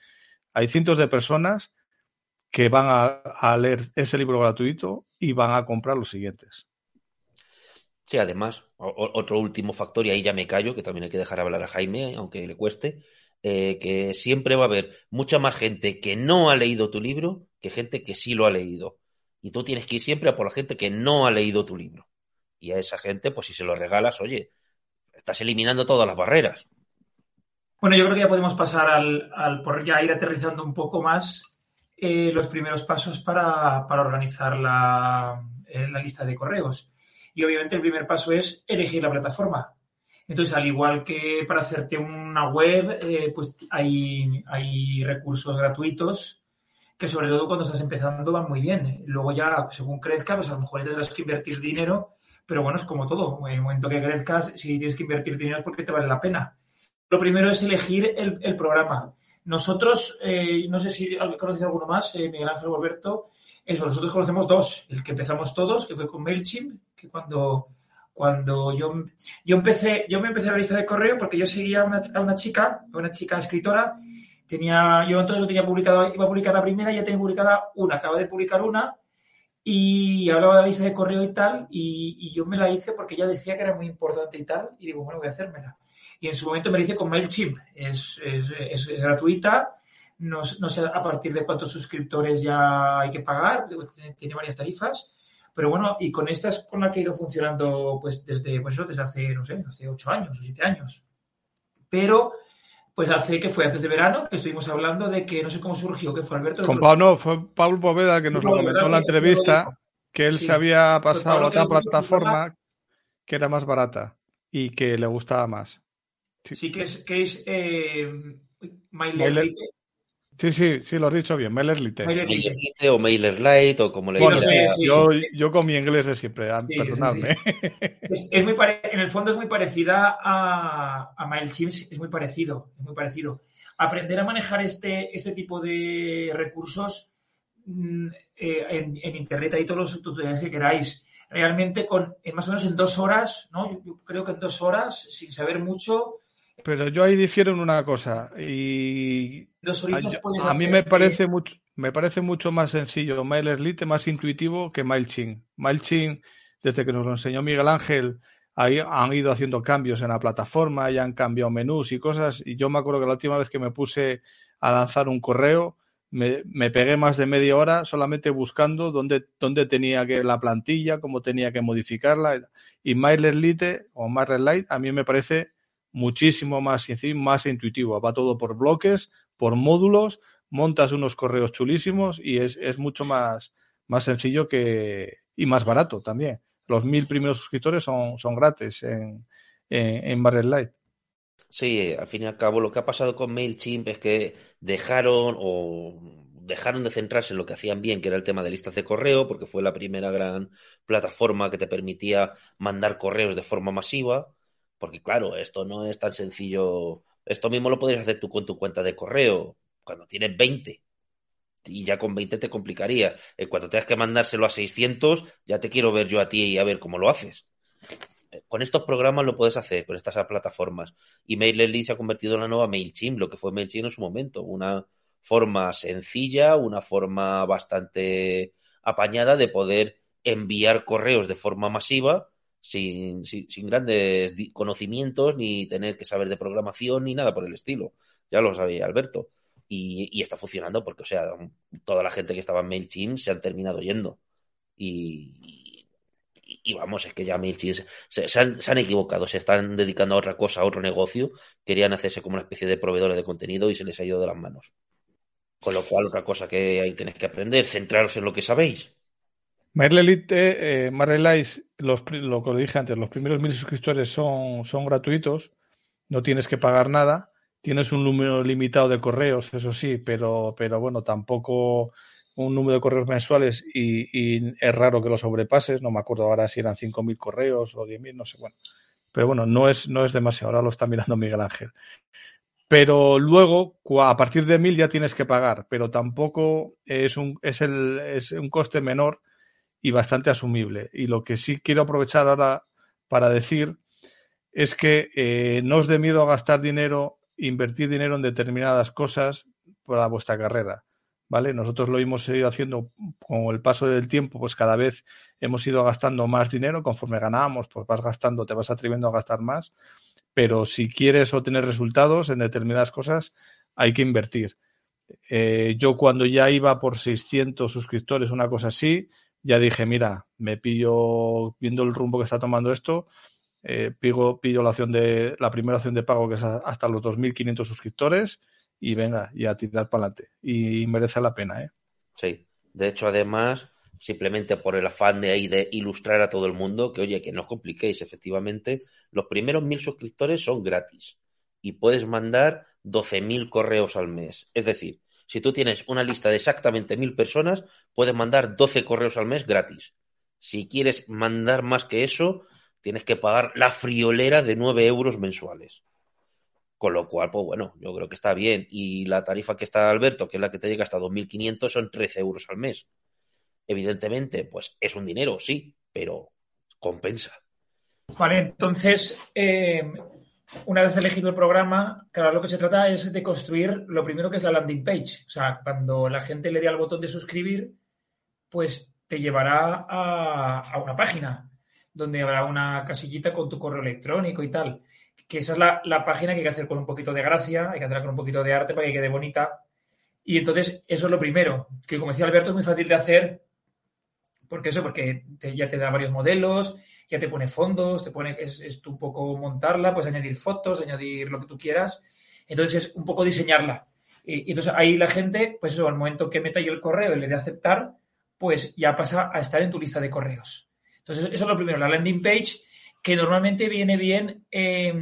hay cientos de personas que van a, a leer ese libro gratuito y van a comprar los siguientes. Sí, además, otro último factor, y ahí ya me callo, que también hay que dejar hablar a Jaime, aunque le cueste, eh, que siempre va a haber mucha más gente que no ha leído tu libro que gente que sí lo ha leído. Y tú tienes que ir siempre a por la gente que no ha leído tu libro. Y a esa gente, pues si se lo regalas, oye, estás eliminando todas las barreras. Bueno, yo creo que ya podemos pasar al, al por ya ir aterrizando un poco más eh, los primeros pasos para, para organizar la, eh, la lista de correos. Y obviamente el primer paso es elegir la plataforma. Entonces, al igual que para hacerte una web, eh, pues hay, hay recursos gratuitos que sobre todo cuando estás empezando van muy bien. Luego ya, según crezca, pues a lo mejor tendrás que invertir dinero, pero bueno, es como todo. En el momento que crezcas, si tienes que invertir dinero es porque te vale la pena. Lo primero es elegir el, el programa. Nosotros, eh, no sé si conocéis alguno más, eh, Miguel Ángel o Alberto, eso, nosotros conocemos dos. El que empezamos todos, que fue con MailChimp, que cuando, cuando yo, yo empecé, yo me empecé a la lista de correo porque yo seguía a una, a una chica, a una chica escritora, tenía, yo entonces lo tenía publicado, iba a publicar la primera, ya tenía publicada una, acaba de publicar una, y hablaba de la lista de correo y tal, y, y, yo me la hice porque ella decía que era muy importante y tal, y digo, bueno, voy a hacérmela. Y en su momento me la hice con MailChimp, es, es, es, es gratuita, no, no, sé a partir de cuántos suscriptores ya hay que pagar, tiene, tiene, varias tarifas, pero bueno, y con esta es con la que he ido funcionando pues desde, pues eso, desde hace, no sé, hace ocho años o siete años. Pero pues hace que fue antes de verano, que estuvimos hablando de que no sé cómo surgió, que fue Alberto. Con Pablo, no, fue Pablo Poveda que nos lo comentó en la entrevista, que él sí. se había pasado a otra plataforma que era más barata y que le gustaba más. Sí, sí que es, que es eh, MailerLite. Sí, sí, sí, lo has dicho bien, MailerLite. MailerLite o MailerLite o como le bueno, digas. Sí, yo, yo, con mi inglés de siempre, sí, perdonadme. Es, es, muy pare... En el fondo es muy parecida a, a MailChimp, es muy parecido, es muy parecido. Aprender a manejar este, este tipo de recursos mm, eh, en, en, Internet, hay todos los tutoriales que queráis. Realmente, con en más o menos en dos horas, ¿no? Yo creo que en dos horas, sin saber mucho, pero yo ahí difiero en una cosa y a, a mí me parece mucho me parece mucho más sencillo MailerLite, más intuitivo que MailChimp. MailChimp, desde que nos lo enseñó Miguel Ángel, ahí han ido haciendo cambios en la plataforma y han cambiado menús y cosas. Y yo me acuerdo que la última vez que me puse a lanzar un correo, me, me pegué más de media hora solamente buscando dónde, dónde tenía que la plantilla, cómo tenía que modificarla. Y MailerLite o MailerLite a mí me parece muchísimo más más intuitivo. Va todo por bloques, por módulos, montas unos correos chulísimos y es, es mucho más, más sencillo que y más barato también. Los mil primeros suscriptores son, son gratis en, en, en MailerLite. Sí, al fin y al cabo lo que ha pasado con MailChimp es que dejaron o dejaron de centrarse en lo que hacían bien, que era el tema de listas de correo, porque fue la primera gran plataforma que te permitía mandar correos de forma masiva, porque claro, esto no es tan sencillo. Esto mismo lo podrías hacer tú con tu cuenta de correo, cuando tienes 20. Y ya con 20 te complicaría. En cuanto tengas que mandárselo a 600, ya te quiero ver yo a ti y a ver cómo lo haces. Con estos programas lo puedes hacer, con estas plataformas. Y MailerLite se ha convertido en la nueva MailChimp, lo que fue MailChimp en su momento. Una forma sencilla, una forma bastante apañada de poder enviar correos de forma masiva sin, sin, grandes conocimientos ni tener que saber de programación ni nada por el estilo. Ya lo sabía Alberto. Y, está funcionando porque, o sea, toda la gente que estaba en MailChimp se han terminado yendo. Y, y, vamos, es que ya MailChimp se, han, se, han, equivocado, se están dedicando a otra cosa, a otro negocio. Querían hacerse como una especie de proveedores de contenido y se les ha ido de las manos. Con lo cual, otra cosa que ahí tenéis que aprender, centraros en lo que sabéis. MailerLite, eh, MailerLite, los, lo que dije antes, los primeros mil suscriptores son, son gratuitos, no tienes que pagar nada, tienes un número limitado de correos, eso sí, pero, pero bueno, tampoco un número de correos mensuales y, es raro que lo sobrepases. No me acuerdo ahora si eran 5.000 correos o 10.000, no sé. Bueno, pero bueno, no es, no es demasiado. Ahora lo está mirando Miguel Ángel. Pero luego, a partir de 1.000 ya tienes que pagar, pero tampoco es un, es, el, es un coste menor y bastante asumible. Y lo que sí quiero aprovechar ahora para decir es que eh, no os dé miedo a gastar dinero, invertir dinero en determinadas cosas para vuestra carrera. ¿vale? Nosotros lo hemos ido haciendo con el paso del tiempo, pues cada vez hemos ido gastando más dinero, conforme ganamos, pues vas gastando, te vas atreviendo a gastar más, pero si quieres obtener resultados en determinadas cosas, hay que invertir. Eh, yo cuando ya iba por 600 suscriptores, una cosa así, ya dije, mira, me pillo, viendo el rumbo que está tomando esto, eh, pillo, la opción de, la primera opción de pago que es hasta los 2.500 suscriptores y venga, y a tirar para adelante. Y merece la pena, ¿eh? Sí. De hecho, además, simplemente por el afán de ahí de ilustrar a todo el mundo, que oye, que no os compliquéis, efectivamente, los primeros mil suscriptores son gratis y puedes mandar 12.000 correos al mes. Es decir, si tú tienes una lista de exactamente mil personas, puedes mandar 12 correos al mes gratis. Si quieres mandar más que eso, tienes que pagar la friolera de 9 euros mensuales. Con lo cual, pues bueno, yo creo que está bien. Y la tarifa que está Alberto, que es la que te llega hasta 2.500, son 13 euros al mes. Evidentemente, pues es un dinero, sí, pero compensa. Vale, entonces, eh, una vez elegido el programa, claro, lo que se trata es de construir lo primero que es la landing page. O sea, cuando la gente le dé al botón de suscribir, pues te llevará a, una página donde habrá una casillita con tu correo electrónico y tal que esa es la, página que hay que hacer con un poquito de gracia, hay que hacerla con un poquito de arte para que quede bonita. Y entonces, eso es lo primero, que como decía Alberto, es muy fácil de hacer, porque eso, porque ya te da varios modelos, ya te pone fondos, te pone, es, es poco montarla, pues añadir fotos, añadir lo que tú quieras. Entonces, es un poco diseñarla. Y, entonces ahí la gente, pues eso, al momento que meta yo el correo y le dé aceptar, pues ya pasa a estar en tu lista de correos. Entonces, eso es lo primero, la landing page que normalmente viene bien, eh,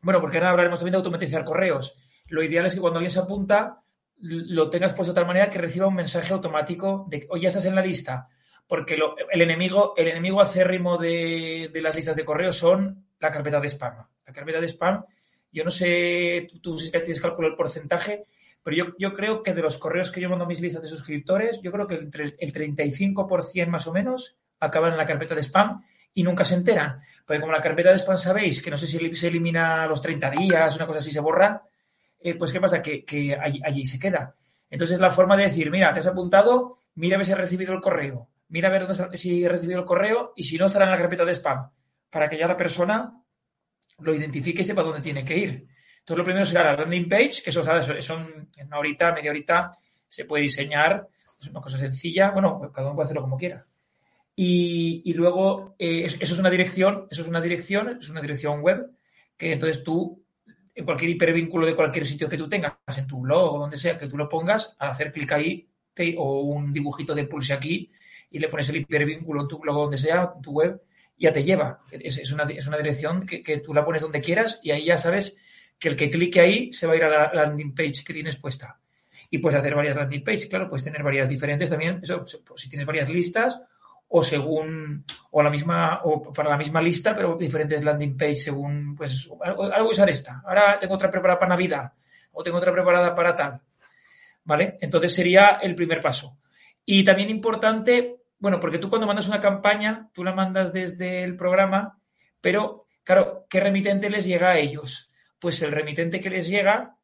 bueno, porque ahora hablaremos también de automatizar correos. Lo ideal es que cuando alguien se apunta, lo tengas puesto de tal manera que reciba un mensaje automático de, oye, ya estás en la lista. Porque el enemigo, el enemigo acérrimo de, las listas de correos son la carpeta de spam. La carpeta de spam, yo no sé, tú, tú si tienes cálculo el porcentaje, pero yo, creo que de los correos que yo mando a mis listas de suscriptores, yo creo que entre el 35% más o menos acaban en la carpeta de spam y nunca se enteran. Porque como la carpeta de spam sabéis que no sé si se elimina los 30 días, una cosa así se borra, eh, pues ¿qué pasa? Que, allí, se queda. Entonces la forma de decir, mira, te has apuntado, mira si has recibido el correo, mira a ver dónde, si he recibido el correo y si no estará en la carpeta de spam, para que ya la persona lo identifique y sepa dónde tiene que ir. Entonces lo primero será la landing page, que eso, son en una horita, media horita, se puede diseñar, es una cosa sencilla, bueno, cada uno puede hacerlo como quiera. Y, luego, eh, eso es una dirección, eso es una dirección, es una dirección web, que entonces tú, en cualquier hipervínculo de cualquier sitio que tú tengas, en tu blog o donde sea, que tú lo pongas, al hacer clic ahí, o un dibujito de pulse aquí, y le pones el hipervínculo tu blog donde sea, tu web, ya te lleva. Es, una, es una, dirección que, que, tú la pones donde quieras y ahí ya sabes que el que clique ahí se va a ir a la landing page que tienes puesta. Y puedes hacer varias landing pages, claro, puedes tener varias diferentes también. Eso, si tienes varias listas o según, o la misma, o para la misma lista, pero diferentes landing pages según, pues, algo usar esta. Ahora tengo otra preparada para Navidad, o tengo otra preparada para tal. ¿Vale? Entonces sería el primer paso. Y también importante, bueno, porque tú cuando mandas una campaña, tú la mandas desde el programa, pero, claro, ¿qué remitente les llega a ellos? Pues el remitente que les llega,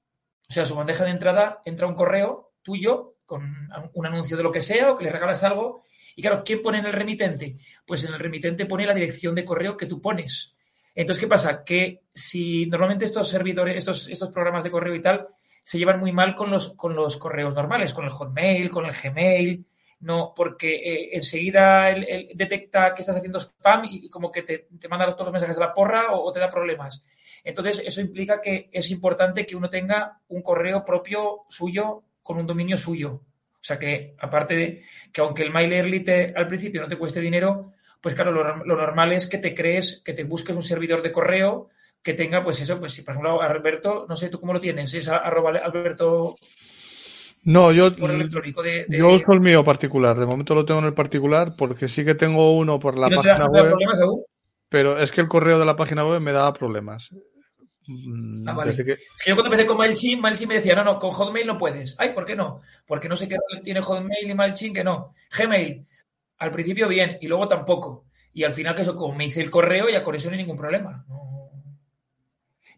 o sea, su bandeja de entrada, entra un correo tuyo con un anuncio de lo que sea o que le regalas algo y claro, ¿qué pone en el remitente? Pues en el remitente pone la dirección de correo que tú pones. Entonces, ¿qué pasa? Que si normalmente estos servidores, estos, estos programas de correo y tal, se llevan muy mal con los, con los correos normales, con el Hotmail, con el Gmail, no, porque eh, enseguida él, detecta que estás haciendo spam y, como que te, te, manda todos los mensajes a la porra o, te da problemas. Entonces, eso implica que es importante que uno tenga un correo propio suyo con un dominio suyo. O sea que, aparte de que aunque el MailerLite te, al principio no te cueste dinero, pues claro, lo, normal es que te crees, que te busques un servidor de correo que tenga, pues eso, pues si por ejemplo Alberto, no sé tú cómo lo tienes, es arroba Alberto. No, yo, yo uso el mío particular. De momento lo tengo en el particular porque sí que tengo uno por la página web. Pero es que el correo de la página web me daba problemas. Mm, ah, Es que yo cuando empecé con MailChimp, MailChimp me decía, no, no, con Hotmail no puedes. Ay, ¿por qué no? Porque no sé qué tiene Hotmail y MailChimp que no. Gmail, al principio bien y luego tampoco. Y al final que eso, como me hice el correo, ya con eso no hay ningún problema.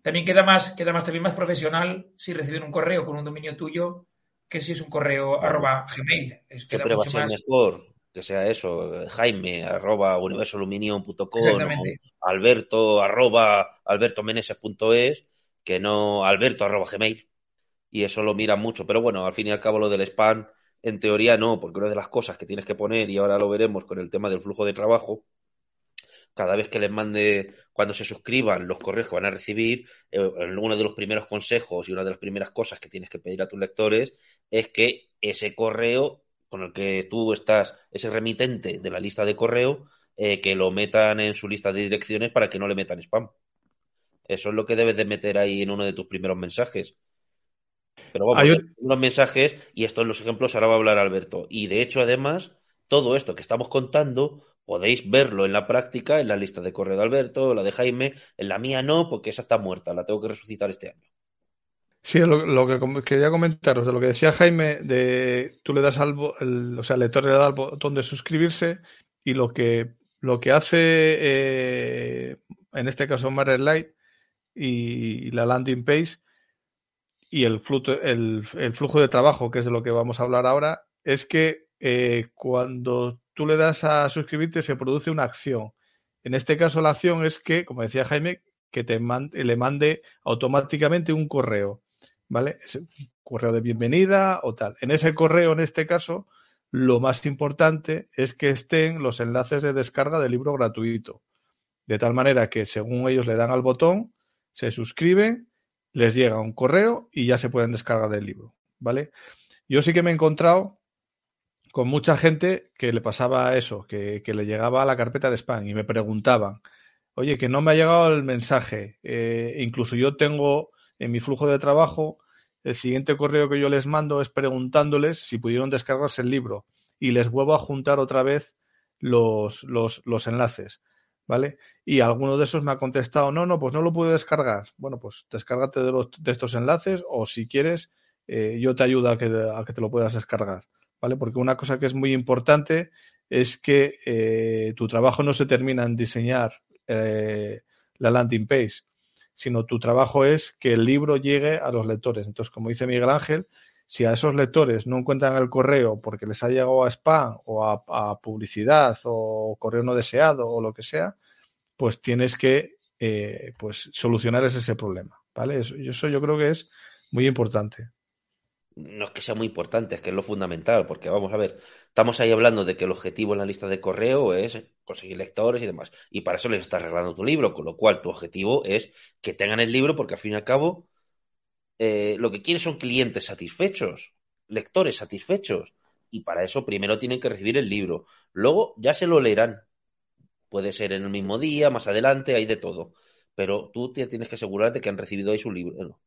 También queda más, queda más, también más profesional si reciben un correo con un dominio tuyo que si es un correo arroba Gmail. Es, Siempre va a ser mejor que sea eso, jaime arroba universoaluminium.com, alberto arroba albertomeneses.es, que no alberto arroba gmail. Y eso lo mira mucho. Pero bueno, al fin y al cabo lo del spam, en teoría no, porque una de las cosas que tienes que poner, y ahora lo veremos con el tema del flujo de trabajo, cada vez que les mande, cuando se suscriban los correos que van a recibir, eh, uno de los primeros consejos y una de las primeras cosas que tienes que pedir a tus lectores es que ese correo con el que tú estás, ese remitente de la lista de correo, eh, que lo metan en su lista de direcciones para que no le metan spam. Eso es lo que debes de meter ahí en uno de tus primeros mensajes. Pero vamos, Hay unos mensajes, y esto en los ejemplos ahora va a hablar Alberto. Y de hecho, además, todo esto que estamos contando Podéis verlo en la práctica, en la lista de correo de Alberto, la de Jaime, en la mía no, porque esa está muerta, la tengo que resucitar este año. Sí, lo, que quería comentaros de lo que decía Jaime, de tú le das al, o sea, el lector le da al botón de suscribirse y lo que lo que hace eh, en este caso Light y, la landing page y el flujo, el, flujo de trabajo, que es de lo que vamos a hablar ahora, es que eh, cuando tú le das a suscribirte, se produce una acción. En este caso, la acción es que, como decía Jaime, que te le mande automáticamente un correo, ¿vale? Un correo de bienvenida o tal. En ese correo, en este caso, lo más importante es que estén los enlaces de descarga del libro gratuito. De tal manera que según ellos le dan al botón, se suscriben, les llega un correo y ya se pueden descargar el libro, ¿vale? Yo sí que me he encontrado con mucha gente que le pasaba eso, que, le llegaba a la carpeta de spam y me preguntaban, oye, que no me ha llegado el mensaje. Eh, incluso yo tengo en mi flujo de trabajo, el siguiente correo que yo les mando es preguntándoles si pudieron descargarse el libro y les vuelvo a juntar otra vez los, los, los enlaces. ¿Vale? Y alguno de esos me ha contestado, no, no, pues no lo pude descargar. Bueno, pues descárgate de, los, de estos enlaces o si quieres, eh, yo te ayudo a que, a que te lo puedas descargar. Porque una cosa que es muy importante es que eh, tu trabajo no se termina en diseñar eh, la landing page, sino tu trabajo es que el libro llegue a los lectores. Entonces, como dice Miguel Ángel, si a esos lectores no encuentran el correo porque les ha llegado a spam o a, publicidad o correo no deseado o lo que sea, pues tienes que eh, pues solucionar ese, problema, ¿vale? eso yo creo que es muy importante no es que sea muy importante, es que es lo fundamental, porque vamos a ver, estamos ahí hablando de que el objetivo en la lista de correo es conseguir lectores y demás, y para eso les estás arreglando tu libro, con lo cual tu objetivo es que tengan el libro, porque al fin y al cabo eh, lo que quieren son clientes satisfechos, lectores satisfechos, y para eso primero tienen que recibir el libro, luego ya se lo leerán, puede ser en el mismo día, más adelante, hay de todo, pero tú tienes que asegurarte que han recibido ahí su libro.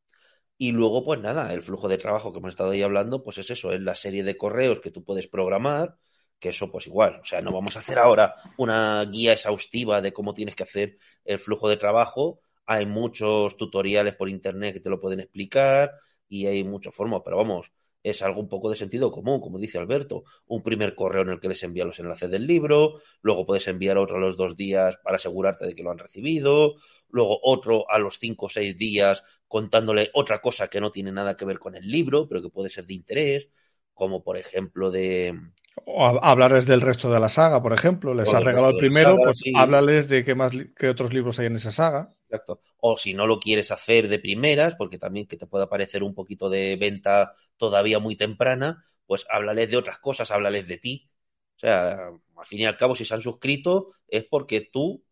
Y luego, pues nada, el flujo de trabajo que hemos estado ahí hablando, pues es eso, es la serie de correos que tú puedes programar, que eso pues igual, o sea, no vamos a hacer ahora una guía exhaustiva de cómo tienes que hacer el flujo de trabajo, hay muchos tutoriales por internet que te lo pueden explicar y hay muchas formas, pero vamos, es algo un poco de sentido común, como dice Alberto. Un primer correo en el que les envía los enlaces del libro, luego puedes enviar otro a los dos días para asegurarte de que lo han recibido, luego otro a los cinco o seis días contándole otra cosa que no tiene nada que ver con el libro, pero que puede ser de interés, como por ejemplo de... O hablarles del resto de la saga, por ejemplo. Les has regalado el primero, pues háblales de qué más qué otros libros hay en esa saga. Exacto. O si no lo quieres hacer de primeras, porque también que te pueda parecer un poquito de venta todavía muy temprana, pues háblales de otras cosas, háblales de ti. O sea, al fin y al cabo, si se han suscrito, es porque tú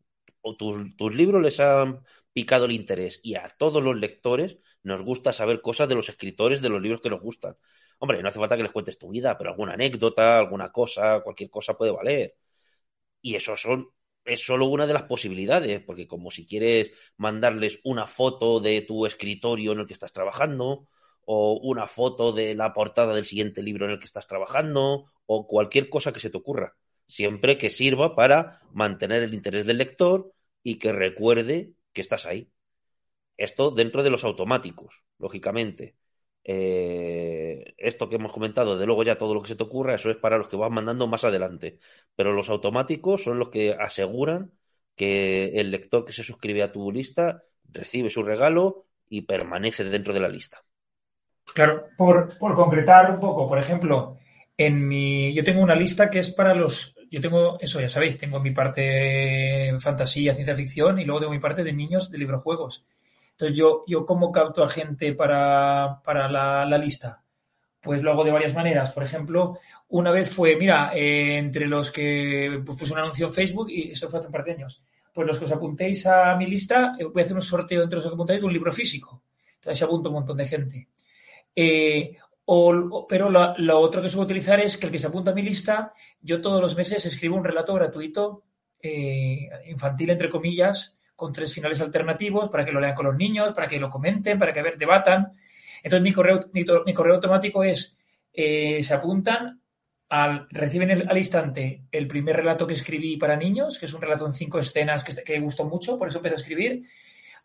o tus libros les han picado el interés. Y a todos los lectores nos gusta saber cosas de los escritores de los libros que nos gustan. Hombre, no hace falta que les cuentes tu vida, pero alguna anécdota, alguna cosa, cualquier cosa puede valer. Y eso son, es solo una de las posibilidades, porque como si quieres mandarles una foto de tu escritorio en el que estás trabajando, o una foto de la portada del siguiente libro en el que estás trabajando, o cualquier cosa que se te ocurra. Siempre que sirva para mantener el interés del lector y que recuerde que estás ahí. Esto dentro de los automáticos, lógicamente. Eh, esto que hemos comentado, de luego ya todo lo que se te ocurra, eso es para los que vas mandando más adelante. Pero los automáticos son los que aseguran que el lector que se suscribe a tu lista recibe su regalo y permanece dentro de la lista. Claro, por, por concretar un poco, por ejemplo, en mi, yo tengo una lista que es para los, yo tengo, eso ya sabéis, tengo mi parte fantasía, ciencia ficción y luego tengo mi parte de niños de librojuegos. Entonces, yo, yo ¿cómo capto a gente para, para la, lista? Pues lo hago de varias maneras. Por ejemplo, una vez fue, mira, eh, entre los que pues, puse un anuncio en Facebook, y esto fue hace un par de años, pues los que os apuntéis a mi lista, eh, voy a hacer un sorteo entre los que apuntáis de un libro físico. Entonces se apunta un montón de gente. Eh, o, pero lo, lo, otro que suelo utilizar es que el que se apunta a mi lista, yo todos los meses escribo un relato gratuito, eh, infantil entre comillas, con tres finales alternativos para que lo lean con los niños, para que lo comenten, para que a ver, debatan. Entonces, mi correo, mi, mi correo automático es, eh, se apuntan, al, reciben el, al instante el primer relato que escribí para niños, que es un relato en cinco escenas que, que gustó mucho, por eso empecé a escribir.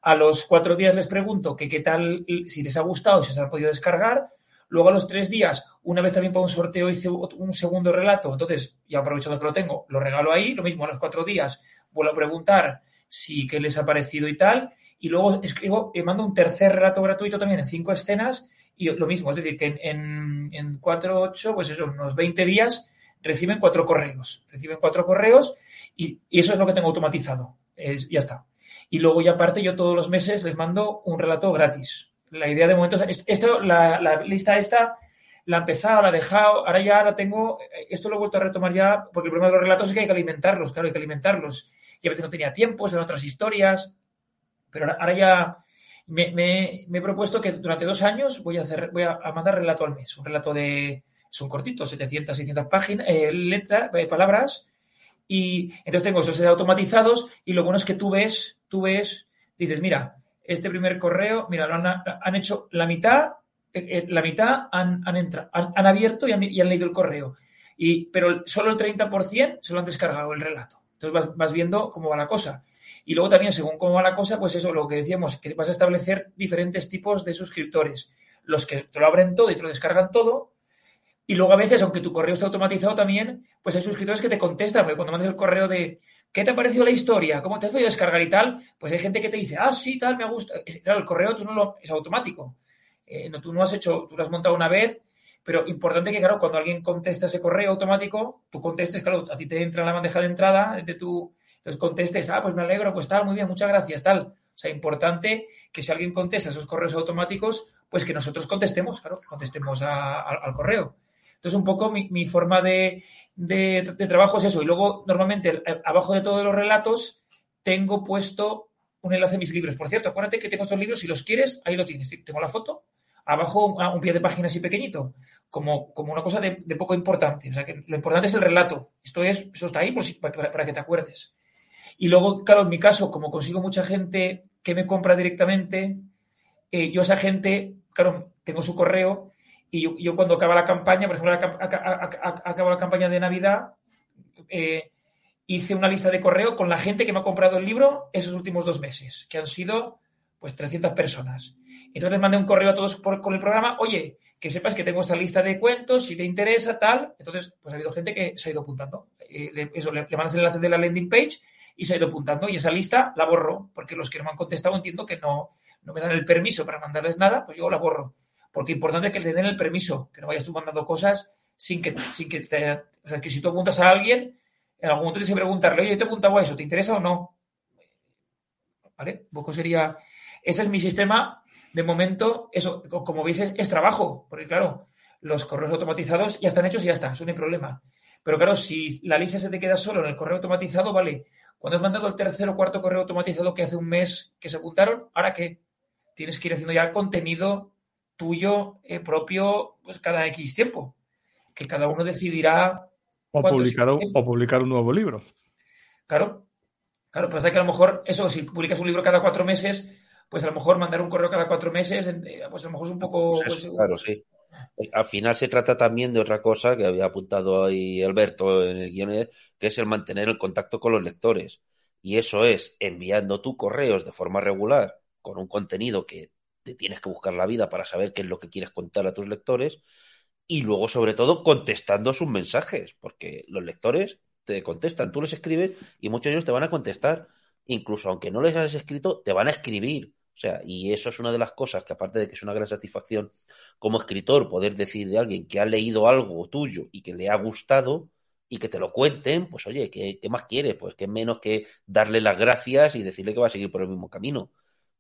A los cuatro días les pregunto que qué tal, si les ha gustado, si se ha podido descargar. Luego a los tres días, una vez también para un sorteo hice un segundo relato, entonces, ya aprovechando que lo tengo, lo regalo ahí. Lo mismo a los cuatro días, vuelvo a preguntar si qué les ha parecido y tal. Y luego escribo, y mando un tercer relato gratuito también en cinco escenas y lo mismo, es decir, que en, en, en 4, 8, pues eso, unos 20 días reciben cuatro correos. Reciben cuatro correos y, y eso es lo que tengo automatizado. Ya está. Y luego ya aparte yo todos los meses les mando un relato gratis. La idea de momento, esto, la, la lista esta la he empezado, la he dejado, ahora ya la tengo, esto lo he vuelto a retomar ya, porque el problema de los relatos es que hay que alimentarlos, claro, hay que alimentarlos. Y a veces no tenía tiempo, eran otras historias, pero ahora, ya me, he propuesto que durante dos años voy a, hacer, voy a mandar relato al mes, un relato de, son cortitos, 700, 600 páginas, eh, letras, eh, palabras, y entonces tengo esos automatizados y lo bueno es que tú ves, tú ves, dices, mira, este primer correo, mira, lo han, han hecho la mitad, eh, la mitad han, han, entrado, han, abierto y han, y han, leído el correo. Y, pero solo el 30% se lo han descargado el relato. Entonces vas, vas, viendo cómo va la cosa. Y luego también, según cómo va la cosa, pues eso, lo que decíamos, que vas a establecer diferentes tipos de suscriptores. Los que te lo abren todo y te lo descargan todo. Y luego a veces, aunque tu correo esté automatizado también, pues hay suscriptores que te contestan. Porque cuando mandas el correo de ¿qué te ha parecido la historia? ¿Cómo te has podido descargar y tal? Pues hay gente que te dice, ah, sí, tal, me gusta. Claro, el correo tú no lo, es automático. Eh, no, tú no has hecho, tú lo has montado una vez pero importante que, claro, cuando alguien contesta ese correo automático, tú contestes, claro, a ti te entra en la bandeja de entrada de tu. Entonces contestes, ah, pues me alegro, pues tal, muy bien, muchas gracias, tal. O sea, importante que si alguien contesta esos correos automáticos, pues que nosotros contestemos, claro, que contestemos al correo. Entonces, un poco mi, forma de, de, trabajo es eso. Y luego, normalmente, abajo de todos los relatos, tengo puesto un enlace a mis libros. Por cierto, acuérdate que tengo estos libros, si los quieres, ahí lo tienes. Tengo la foto, abajo un pie de página así pequeñito, como, como una cosa de, poco importante. O sea, que lo importante es el relato. Esto, es, eso está ahí para, que te acuerdes. Y luego, claro, en mi caso, como consigo mucha gente que me compra directamente, eh, yo esa gente, claro, tengo su correo y yo, cuando acaba la campaña, por ejemplo, acaba la campaña de Navidad, eh, hice una lista de correo con la gente que me ha comprado el libro esos últimos dos meses, que han sido pues 300 personas. Entonces mandé un correo a todos por, con el programa, oye, que sepas que tengo esta lista de cuentos, si te interesa, tal. Entonces, pues ha habido gente que se ha ido apuntando. Eh, le, eso, le, le, mandas el enlace de la landing page y se ha ido apuntando. Y esa lista la borro, porque los que no me han contestado entiendo que no, no me dan el permiso para mandarles nada, pues yo la borro. Porque importante es que te den el permiso, que no vayas tú mandando cosas sin que, sin que te... O sea, que si tú apuntas a alguien, en algún momento tienes que preguntarle, oye, te he apuntado a eso, ¿te interesa o no? ¿Vale? Poco sería ese es mi sistema. De momento, eso, como veis, es, es, trabajo, porque claro, los correos automatizados ya están hechos y ya está, eso no hay problema. Pero claro, si la lista se te queda solo en el correo automatizado, vale. Cuando has mandado el tercer o cuarto correo automatizado que hace un mes que se apuntaron, ¿ahora qué? Tienes que ir haciendo ya contenido tuyo eh, propio pues cada X tiempo. Que cada uno decidirá. O publicar, un, o publicar un nuevo libro. Claro. Claro, pasa que a lo mejor eso, si publicas un libro cada cuatro meses, pues a lo mejor mandar un correo cada cuatro meses, pues a lo mejor es un poco... Pues pues, claro, sí. Al final se trata también de otra cosa que había apuntado ahí Alberto en el guion, que es el mantener el contacto con los lectores. Y eso es enviando tus correos de forma regular con un contenido que te tienes que buscar la vida para saber qué es lo que quieres contar a tus lectores y luego sobre todo contestando sus mensajes, porque los lectores te contestan, tú les escribes y muchos de ellos te van a contestar, incluso aunque no les hayas escrito, te van a escribir. O sea, y eso es una de las cosas que aparte de que es una gran satisfacción como escritor poder decir de alguien que ha leído algo tuyo y que le ha gustado y que te lo cuenten, pues oye, ¿qué, qué más quieres? Pues que menos que darle las gracias y decirle que va a seguir por el mismo camino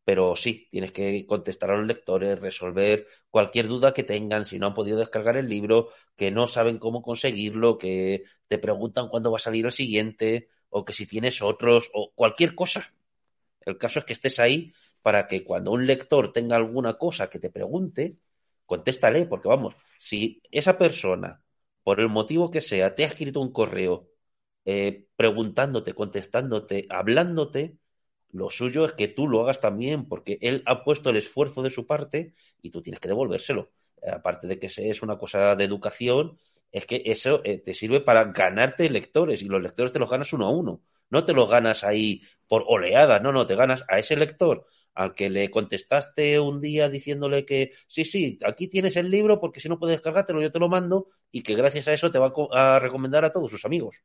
pero sí, tienes que contestar a los lectores, resolver cualquier duda que tengan, si no han podido descargar el libro, que no saben cómo conseguirlo, que te preguntan cuándo va a salir el siguiente, o que si tienes otros, o cualquier cosa. El caso es que estés ahí para que cuando un lector tenga alguna cosa que te pregunte, contéstale, porque vamos, si esa persona, por el motivo que sea, te ha escrito un correo eh, preguntándote, contestándote, hablándote, lo suyo es que tú lo hagas también, porque él ha puesto el esfuerzo de su parte y tú tienes que devolvérselo. Aparte de que es una cosa de educación, es que eso eh, te sirve para ganarte lectores y los lectores te los ganas uno a uno. No te los ganas ahí por oleadas, no, no, te ganas a ese lector al que le contestaste un día diciéndole que sí, sí, aquí tienes el libro porque si no puedes descargártelo yo te lo mando y que gracias a eso te va a recomendar a todos sus amigos.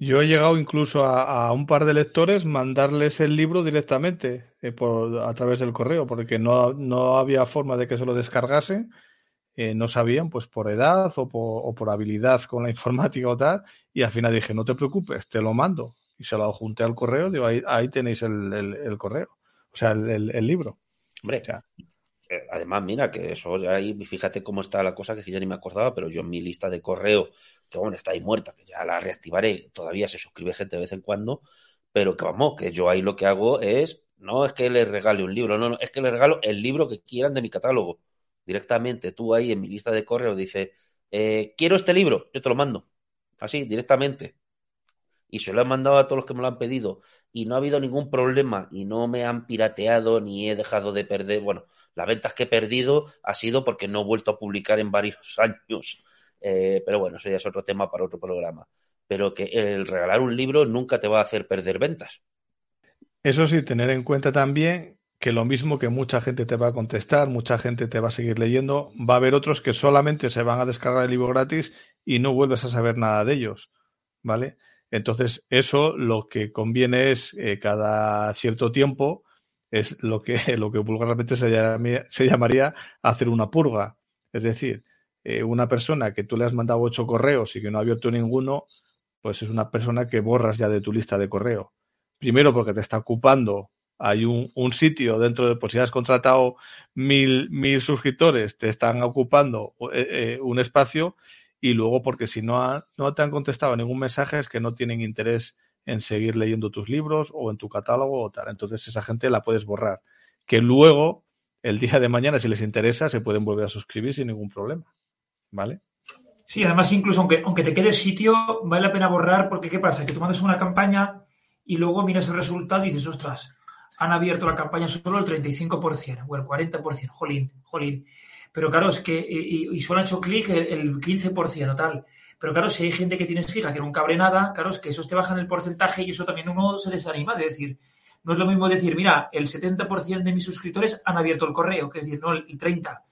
Yo he llegado incluso a, un par de lectores mandarles el libro directamente eh, por, a través del correo, porque no, no, había forma de que se lo descargasen, eh, no sabían, pues por edad o por, o por, habilidad con la <laughs> informática o tal, y al final dije, no te preocupes, te lo mando. Y se lo junté al correo, digo, ahí, ahí tenéis el, el, correo, o sea, el, el libro. Hombre, eh, además, mira, que eso ya ahí, fíjate cómo está la cosa, que ya ni me acordaba, pero yo en mi lista de correo que bueno, está ahí muerta, que ya la reactivaré, todavía se suscribe gente de vez en cuando, pero que vamos, que yo ahí lo que hago es, no es que le regale un libro, no, no, es que le regalo el libro que quieran de mi catálogo. Directamente tú ahí en mi lista de correo dices, eh, quiero este libro, yo te lo mando, así, directamente. Y se lo he mandado a todos los que me lo han pedido y no ha habido ningún problema y no me han pirateado ni he dejado de perder. Bueno, las ventas que he perdido ha sido porque no he vuelto a publicar en varios <laughs> años eh, pero bueno, eso ya es otro tema para otro programa. Pero que el regalar un libro nunca te va a hacer perder ventas. Eso sí, tener en cuenta también que lo mismo que mucha gente te va a contestar, mucha gente te va a seguir leyendo, va a haber otros que solamente se van a descargar el libro gratis y no vuelves a saber nada de ellos, ¿vale? Entonces, eso lo que conviene es eh, cada cierto tiempo, es lo que, <laughs> lo que vulgarmente se llamaría, se llamaría hacer una purga. Es decir, eh, una persona que tú le has mandado ocho correos y que no ha abierto ninguno, pues es una persona que borras ya de tu lista de correo. Primero porque te está ocupando, hay un, sitio dentro de, por si has contratado mil, mil suscriptores, te están ocupando eh, eh, un espacio y luego porque si no, no te han contestado ningún mensaje es que no tienen interés en seguir leyendo tus libros o en tu catálogo o tal. Entonces esa gente la puedes borrar. Que luego, el día de mañana, si les interesa, se pueden volver a suscribir sin ningún problema. ¿vale? Sí, además incluso aunque, aunque te quede sitio, vale la pena borrar porque ¿qué pasa? Que tú mandas una campaña y luego miras el resultado y dices, ostras, han abierto la campaña solo el 35% o el 40%, jolín, jolín. Pero claro, es que, y, solo han hecho clic el, 15% o tal. Pero claro, si hay gente que tienes fija que nunca abre nada, claro, es que eso te bajan el porcentaje y eso también uno se desanima de decir, no es lo mismo decir, mira, el 70% de mis suscriptores han abierto el correo, que decir, no, el 30%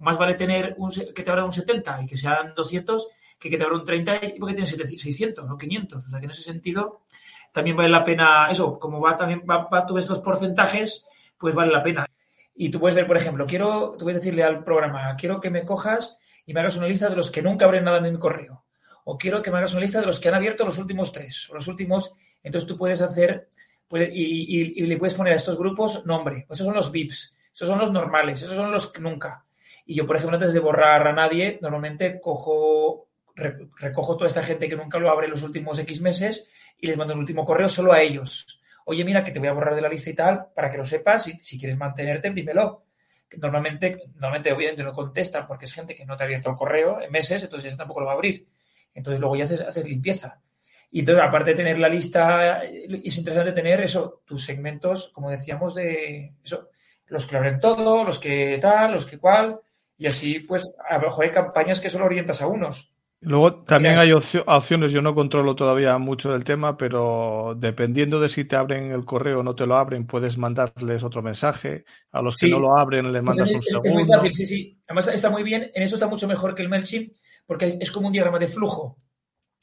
más vale tener un, que te abra un 70 y que sean 200 que que te abra un 30 y porque tienes 600 o 500. O sea que en ese sentido también vale la pena, eso, como va también, va, tú ves los porcentajes, pues vale la pena. Y tú puedes ver, por ejemplo, quiero, tú puedes decirle al programa, quiero que me cojas y me hagas una lista de los que nunca abren nada en mi correo. O quiero que me hagas una lista de los que han abierto los últimos tres, o los últimos. Entonces tú puedes hacer, y, y, le puedes poner a estos grupos nombre. Esos son los VIPs, esos son los normales, esos son los que nunca. Y yo, por ejemplo, antes de borrar a nadie, normalmente cojo, recojo toda esta gente que nunca lo abre los últimos X meses y les mando el último correo solo a ellos. Oye, mira, que te voy a borrar de la lista y tal, para que lo sepas, y si quieres mantenerte, dímelo. Normalmente, normalmente, obviamente, no contestan porque es gente que no te ha abierto el correo en meses, entonces tampoco lo va a abrir. Entonces luego ya haces, limpieza. Y entonces, aparte de tener la lista, es interesante tener eso, tus segmentos, como decíamos, de eso, los que abren todo, los que tal, los que cual, y así, pues, a lo mejor hay campañas que solo orientas a unos. Luego también hay opciones, yo no controlo todavía mucho del tema, pero dependiendo de si te abren el correo o no te lo abren, puedes mandarles otro mensaje. A los que no lo abren les mandas un segundo. Es muy fácil, sí, sí. Además está muy bien, en eso está mucho mejor que el MailChimp, porque es como un diagrama de flujo.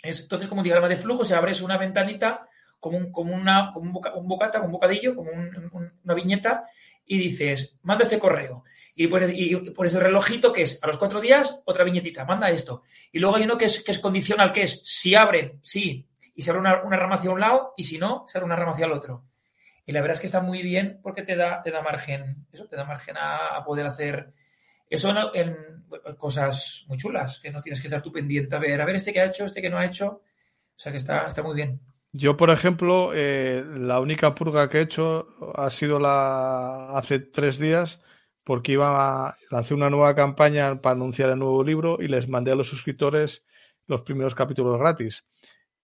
Es, entonces, como un diagrama de flujo, se abres una ventanita como un, como una, como un, bocata, un bocadillo, como una viñeta, y dices, manda este correo. Y pones, y pones el relojito que es a los cuatro días, otra viñetita, manda esto. Y luego hay uno que es, que es condicional, que es si abre, sí, y se abre una, una rama hacia un lado, y si no, se abre una rama hacia el otro. Y la verdad es que está muy bien porque te da, te da margen, eso te da margen a, poder hacer eso en, cosas muy chulas, que no tienes que estar tú pendiente a ver, a ver este que ha hecho, este que no ha hecho. O sea que está, está muy bien. Yo, por ejemplo, eh, la única purga que he hecho ha sido la hace tres días porque iba a hacer una nueva campaña para anunciar el nuevo libro y les mandé a los suscriptores los primeros capítulos gratis.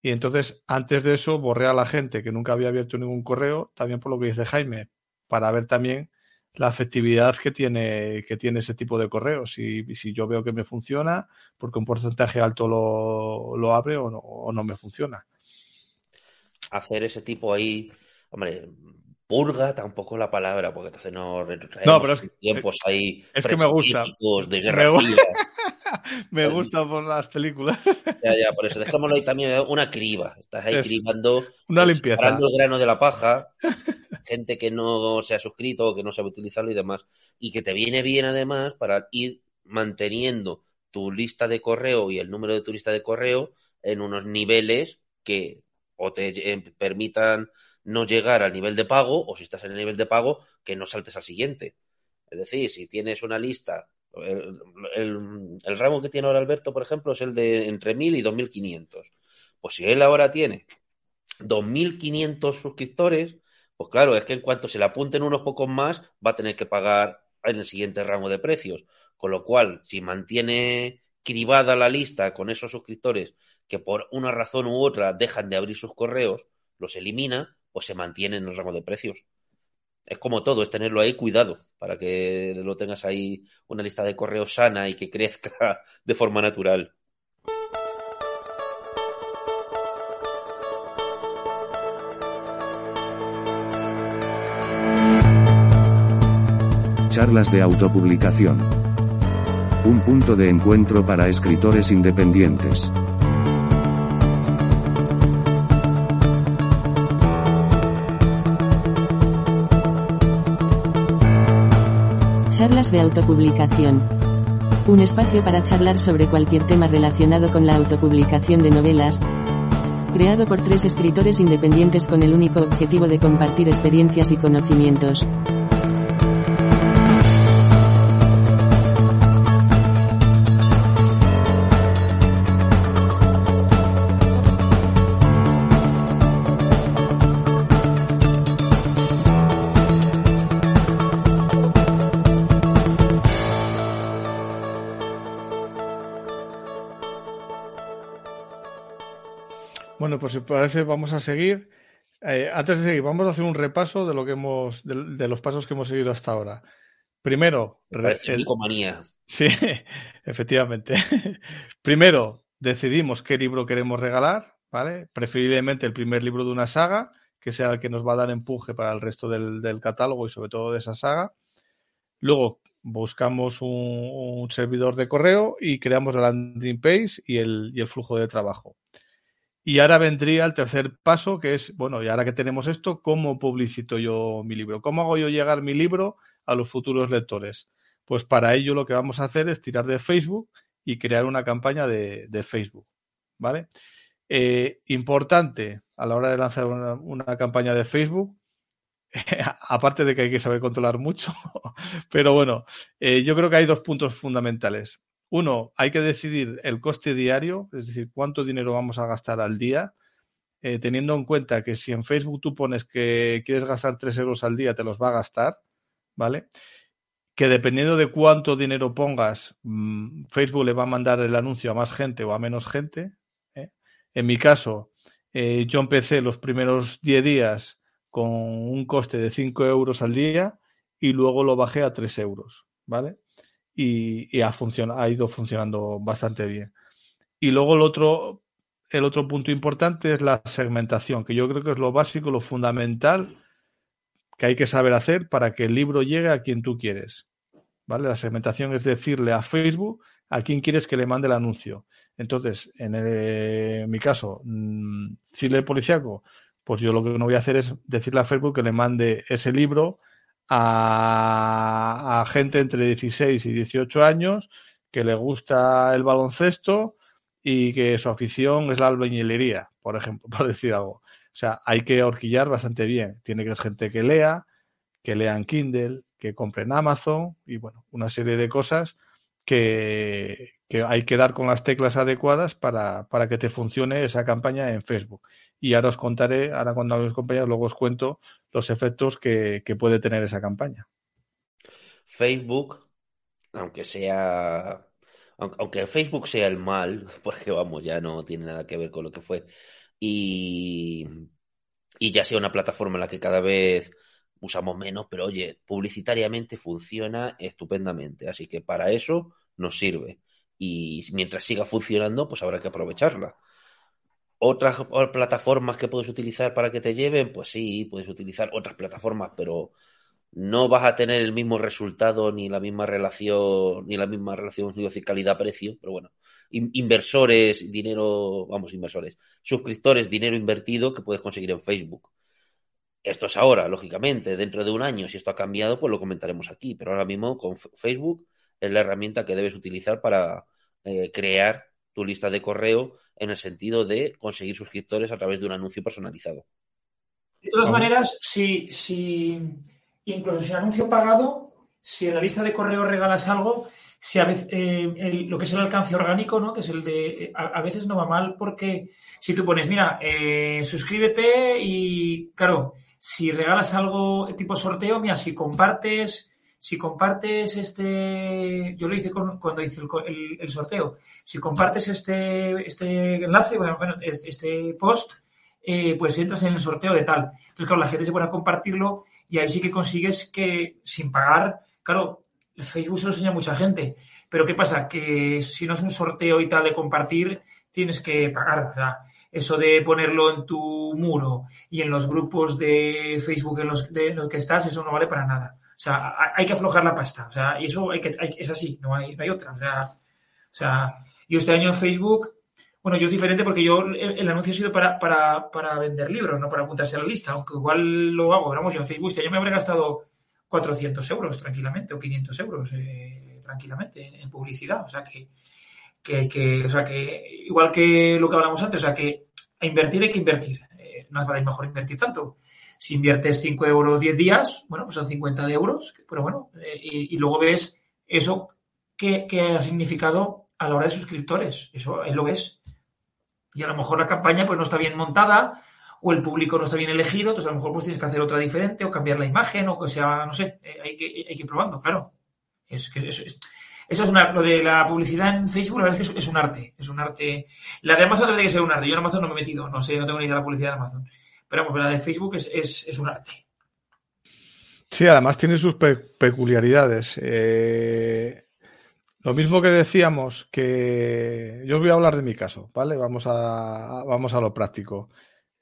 Y entonces, antes de eso, borré a la gente que nunca había abierto ningún correo, también por lo que dice Jaime, para ver también la efectividad que tiene, que tiene ese tipo de correos. Y, si yo veo que me funciona, porque un porcentaje alto lo, lo abre o no, o no me funciona. Hacer ese tipo ahí, hombre, purga tampoco la palabra, porque entonces no no, pero es, tiempos ahí es que me gusta. de guerra <laughs> me, gusta por las películas. Ya, ya, por eso dejémoslo ahí también una criba. Estás ahí cribando, una limpieza. el grano de la paja, <laughs> gente que no se ha suscrito, que no sabe utilizarlo y demás, y que te viene bien además para ir manteniendo tu lista de correo y el número de tu lista de correo en unos niveles que o te eh, permitan no llegar al nivel de pago o si estás en el nivel de pago que no saltes al siguiente. Es decir, si tienes una lista, el, el, rango que tiene ahora Alberto, por ejemplo, es el de entre 1000 y 2500. Pues si él ahora tiene 2500 suscriptores, pues claro, es que en cuanto se le apunten unos pocos más, va a tener que pagar en el siguiente rango de precios. Con lo cual, si mantiene cribada la lista con esos suscriptores que por una razón u otra dejan de abrir sus correos, los elimina, o se mantiene en el rango de precios. Es como todo, es tenerlo ahí cuidado para que lo tengas ahí una lista de correos sana y que crezca <laughs> de forma natural. Charlas de autopublicación. Un punto de encuentro para escritores independientes. Charlas de autopublicación. Un espacio para charlar sobre cualquier tema relacionado con la autopublicación de novelas, creado por tres escritores independientes con el único objetivo de compartir experiencias y conocimientos. Parece, vamos a seguir. Eh, antes de seguir, vamos a hacer un repaso de lo que hemos, de, los pasos que hemos seguido hasta ahora. Primero, el, Sí, <laughs> efectivamente. <laughs> Primero, decidimos qué libro queremos regalar, ¿vale? Preferiblemente el primer libro de una saga, que sea el que nos va a dar empuje para el resto del, catálogo y sobre todo de esa saga. Luego buscamos un, servidor de correo y creamos la landing page y el, y el flujo de trabajo. Y ahora vendría el tercer paso, que es, bueno, y ahora que tenemos esto, ¿cómo publicito yo mi libro? ¿Cómo hago yo llegar mi libro a los futuros lectores? Pues para ello lo que vamos a hacer es tirar de Facebook y crear una campaña de, Facebook, ¿vale? Eh, importante a la hora de lanzar una, campaña de Facebook, <laughs> aparte de que hay que saber controlar mucho, <laughs> pero bueno, eh, yo creo que hay dos puntos fundamentales. Uno, hay que decidir el coste diario, es decir, cuánto dinero vamos a gastar al día, eh, teniendo en cuenta que si en Facebook tú pones que quieres gastar 3 euros al día, te los va a gastar, ¿vale? Que dependiendo de cuánto dinero pongas, mm, Facebook le va a mandar el anuncio a más gente o a menos gente. ¿eh? En mi caso, Eh, yo empecé los primeros 10 días con un coste de 5 euros al día y luego lo bajé a 3 euros, ¿vale? Y, ha, ha ido funcionando bastante bien. Y luego el otro, el otro punto importante es la segmentación, que yo creo que es lo básico, lo fundamental que hay que saber hacer para que el libro llegue a quien tú quieres. ¿Vale? La segmentación es decirle a Facebook a quién quieres que le mande el anuncio. Entonces, en, mi caso, mm, si le policiaco, pues yo lo que no voy a hacer es decirle a Facebook que le mande ese libro a, gente entre 16 y 18 años que le gusta el baloncesto y que su afición es la albañilería, por ejemplo, <laughs> por decir algo. O sea, hay que horquillar bastante bien. Tiene que ser gente que lea, que lea en Kindle, que compre en Amazon y bueno, una serie de cosas que, hay que dar con las teclas adecuadas para, para, que te funcione esa campaña en Facebook. Y ahora os contaré, ahora cuando hablemos compañeros, luego os cuento los efectos que, que puede tener esa campaña. Facebook, aunque sea aunque Facebook sea el mal, <laughs> porque vamos, ya no tiene nada que ver con lo que fue, y, y ya sea una plataforma en la que cada vez usamos menos, pero oye, publicitariamente funciona estupendamente, así que para eso nos sirve. Y mientras siga funcionando, pues habrá que aprovecharla. Otras plataformas que puedes utilizar para que te lleven, pues sí, puedes utilizar otras plataformas, pero no vas a tener el mismo resultado ni la misma relación, ni la misma relación, calidad-precio, pero bueno, inversores, dinero, vamos, inversores, suscriptores, dinero invertido que puedes conseguir en Facebook. Esto es ahora, lógicamente, dentro de un año, si esto ha cambiado, pues lo comentaremos aquí, pero ahora mismo con Facebook es la herramienta que debes utilizar para eh, crear tu lista de correo en el sentido de conseguir suscriptores a través de un anuncio personalizado. De todas maneras, si, si incluso si anuncio pagado, si en la lista de correo regalas algo, si a veces, eh, lo que es el alcance orgánico, ¿no? Que es el de. A, veces no va mal porque si tú pones, mira, eh, suscríbete y, claro, si regalas algo tipo sorteo, mira, si compartes. Si compartes este, yo lo hice cuando hice el, sorteo. Si compartes este, este enlace, bueno, bueno este post, eh, pues entras en el sorteo de tal. Entonces, claro, la gente se pone a compartirlo y ahí sí que consigues que sin pagar, claro, Facebook se lo enseña a mucha gente, pero ¿qué pasa? Que si no es un sorteo y tal de compartir, tienes que pagar. O sea, eso de ponerlo en tu muro y en los grupos de Facebook en los, de los que estás, eso no vale para nada. O sea, hay que aflojar la pasta. O sea, y eso hay que, es así, no hay, no hay otra. O sea, o sea, yo este año en Facebook bueno, yo es diferente porque yo el, anuncio ha sido para, para, para, vender libros, no para apuntarse a la lista, aunque igual lo hago, vamos, yo en Facebook yo me habré gastado 400 euros tranquilamente o 500 euros eh, tranquilamente en, publicidad, o sea que, que, o sea que igual que lo que hablamos antes, o sea que a invertir hay que invertir, eh, no es mejor invertir tanto. Si inviertes 5 euros 10 días, bueno, pues son 50 de euros, pero bueno, eh, y, luego ves eso que, ha significado a la hora de suscriptores, eso ahí lo ves y a lo mejor la campaña pues no está bien montada o el público no está bien elegido, entonces a lo mejor pues tienes que hacer otra diferente o cambiar la imagen o que sea, no sé, eh, hay que, hay que ir probando, claro. Es eso, es, es lo de la publicidad en Facebook, la verdad es que es, un arte, es un arte. La de Amazon tiene que ser un arte, yo en Amazon no me he metido, no sé, no tengo ni idea de la publicidad de Amazon, pero vamos, la de Facebook es, es un arte. Sí, además tiene sus peculiaridades. Eh, lo mismo que decíamos que yo os voy a hablar de mi caso, ¿vale? Vamos a, vamos a lo práctico.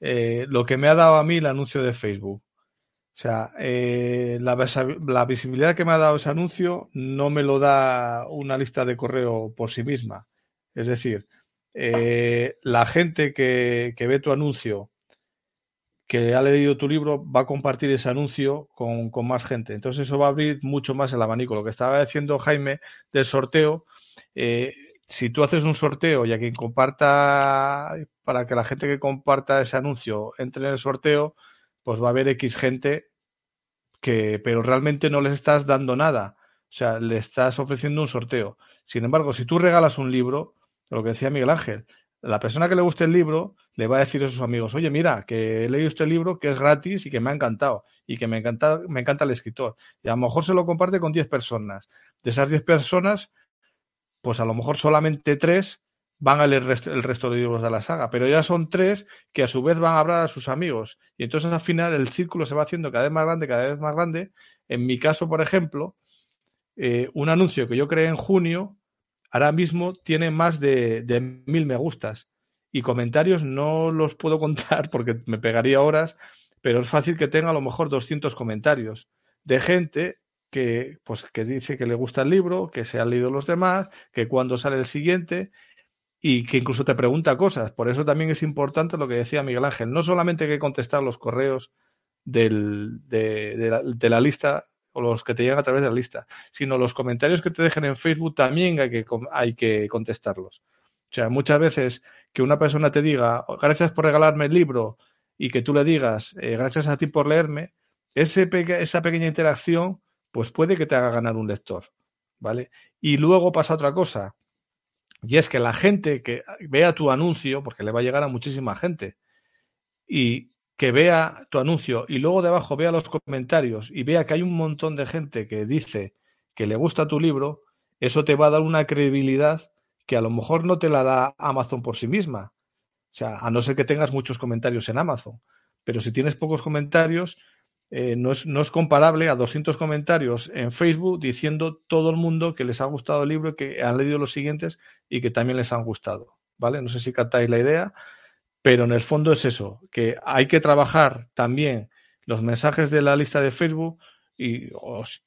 Eh, lo que me ha dado a mí el anuncio de Facebook. O sea, eh, la, visibilidad que me ha dado ese anuncio no me lo da una lista de correo por sí misma. Es decir, la gente que, que ve tu anuncio que ha leído tu libro va a compartir ese anuncio con, más gente. Entonces eso va a abrir mucho más el abanico. Lo que estaba diciendo Jaime del sorteo, eh, si tú haces un sorteo y a quien comparta, para que la gente que comparta ese anuncio entre en el sorteo, pues va a haber X gente que, pero realmente no les estás dando nada. O sea, le estás ofreciendo un sorteo. Sin embargo, si tú regalas un libro, lo que decía Miguel Ángel, la persona que le guste el libro le va a decir a sus amigos, oye, mira, que he leído este libro que es gratis y que me ha encantado y que me encanta, me encanta el escritor. Y a lo mejor se lo comparte con 10 personas. De esas 10 personas, pues a lo mejor solamente 3 van a leer el resto de libros de la saga, pero ya son tres que a su vez van a hablar a sus amigos. Y entonces al final el círculo se va haciendo cada vez más grande, cada vez más grande. En mi caso, por ejemplo, eh, un anuncio que yo creé en junio, ahora mismo tiene más de, de mil me gustas. Y comentarios no los puedo <laughs> contar porque me pegaría horas, pero es fácil que tenga a lo mejor 200 comentarios de gente que, pues, que dice que le gusta el libro, que se han leído los demás, que cuando sale el siguiente y que incluso te pregunta cosas. Por eso también es importante lo que decía Miguel Ángel. No solamente hay que contestar los correos del, de, la, lista o los que te llegan a través de la lista, sino los comentarios que te dejen en Facebook también hay que, hay que contestarlos. O sea, muchas veces que una persona te diga, gracias por regalarme el libro, y que tú le digas, eh, gracias a ti por leerme, esa pequeña interacción, pues puede que te haga ganar un lector, ¿vale? Y luego pasa otra cosa, y es que la gente que vea tu anuncio, porque le va a llegar a muchísima gente, y que vea tu anuncio y luego debajo vea los comentarios y vea que hay un montón de gente que dice que le gusta tu libro, eso te va a dar una credibilidad que a lo mejor no te la da Amazon por sí misma. O sea, a no ser que tengas muchos comentarios en Amazon. Pero si tienes pocos comentarios, eh, no, es, no, es, comparable a 200 comentarios en Facebook diciendo todo el mundo que les ha gustado el libro, que han leído los siguientes y que también les han gustado. ¿Vale? No sé si captáis la idea, pero en el fondo es eso, que hay que trabajar también los mensajes de la lista de Facebook y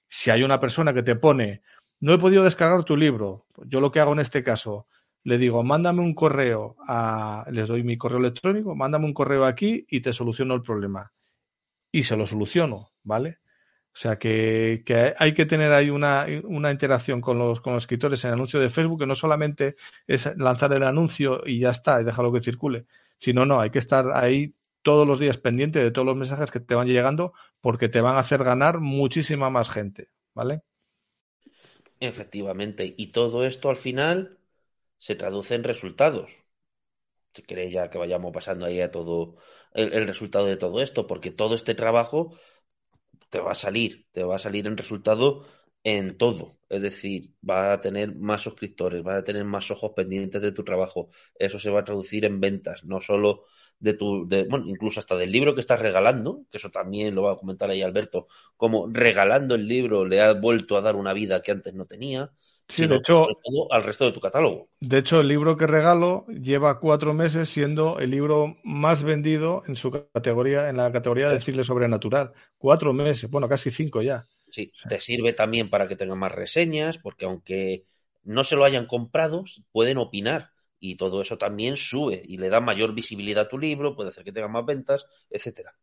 si hay una persona que te pone, no he podido descargar tu libro, yo lo que hago en este caso, le digo, mándame un correo a, les doy mi correo electrónico, mándame un correo aquí y te soluciono el problema y se lo soluciono, ¿vale? O sea que, hay que tener ahí una, una interacción con los, con los escritores en el anuncio de Facebook, que no solamente es lanzar el anuncio y ya está, y dejarlo que circule, sino no, hay que estar ahí todos los días pendiente de todos los mensajes que te van llegando porque te van a hacer ganar muchísima más gente, ¿vale? Efectivamente, y todo esto al final se traduce en resultados si queréis ya que vayamos pasando ahí a todo el, resultado de todo esto, porque todo este trabajo te va a salir, te va a salir en resultado en todo. Es decir, va a tener más suscriptores, va a tener más ojos pendientes de tu trabajo. Eso se va a traducir en ventas, no solo de tu, de, bueno, incluso hasta del libro que estás regalando, que eso también lo va a comentar ahí Alberto, como regalando el libro le ha vuelto a dar una vida que antes no tenía. Sí, de hecho, al resto de tu catálogo. De hecho, el libro que regalo lleva cuatro meses siendo el libro más vendido en su categoría, en la categoría de decirle sobrenatural. Cuatro meses, bueno, casi cinco ya. Sí, te sirve también para que tenga más reseñas, porque aunque no se lo hayan comprado, pueden opinar. Y todo eso también sube y le da mayor visibilidad a tu libro, puede hacer que tenga más ventas, etcétera.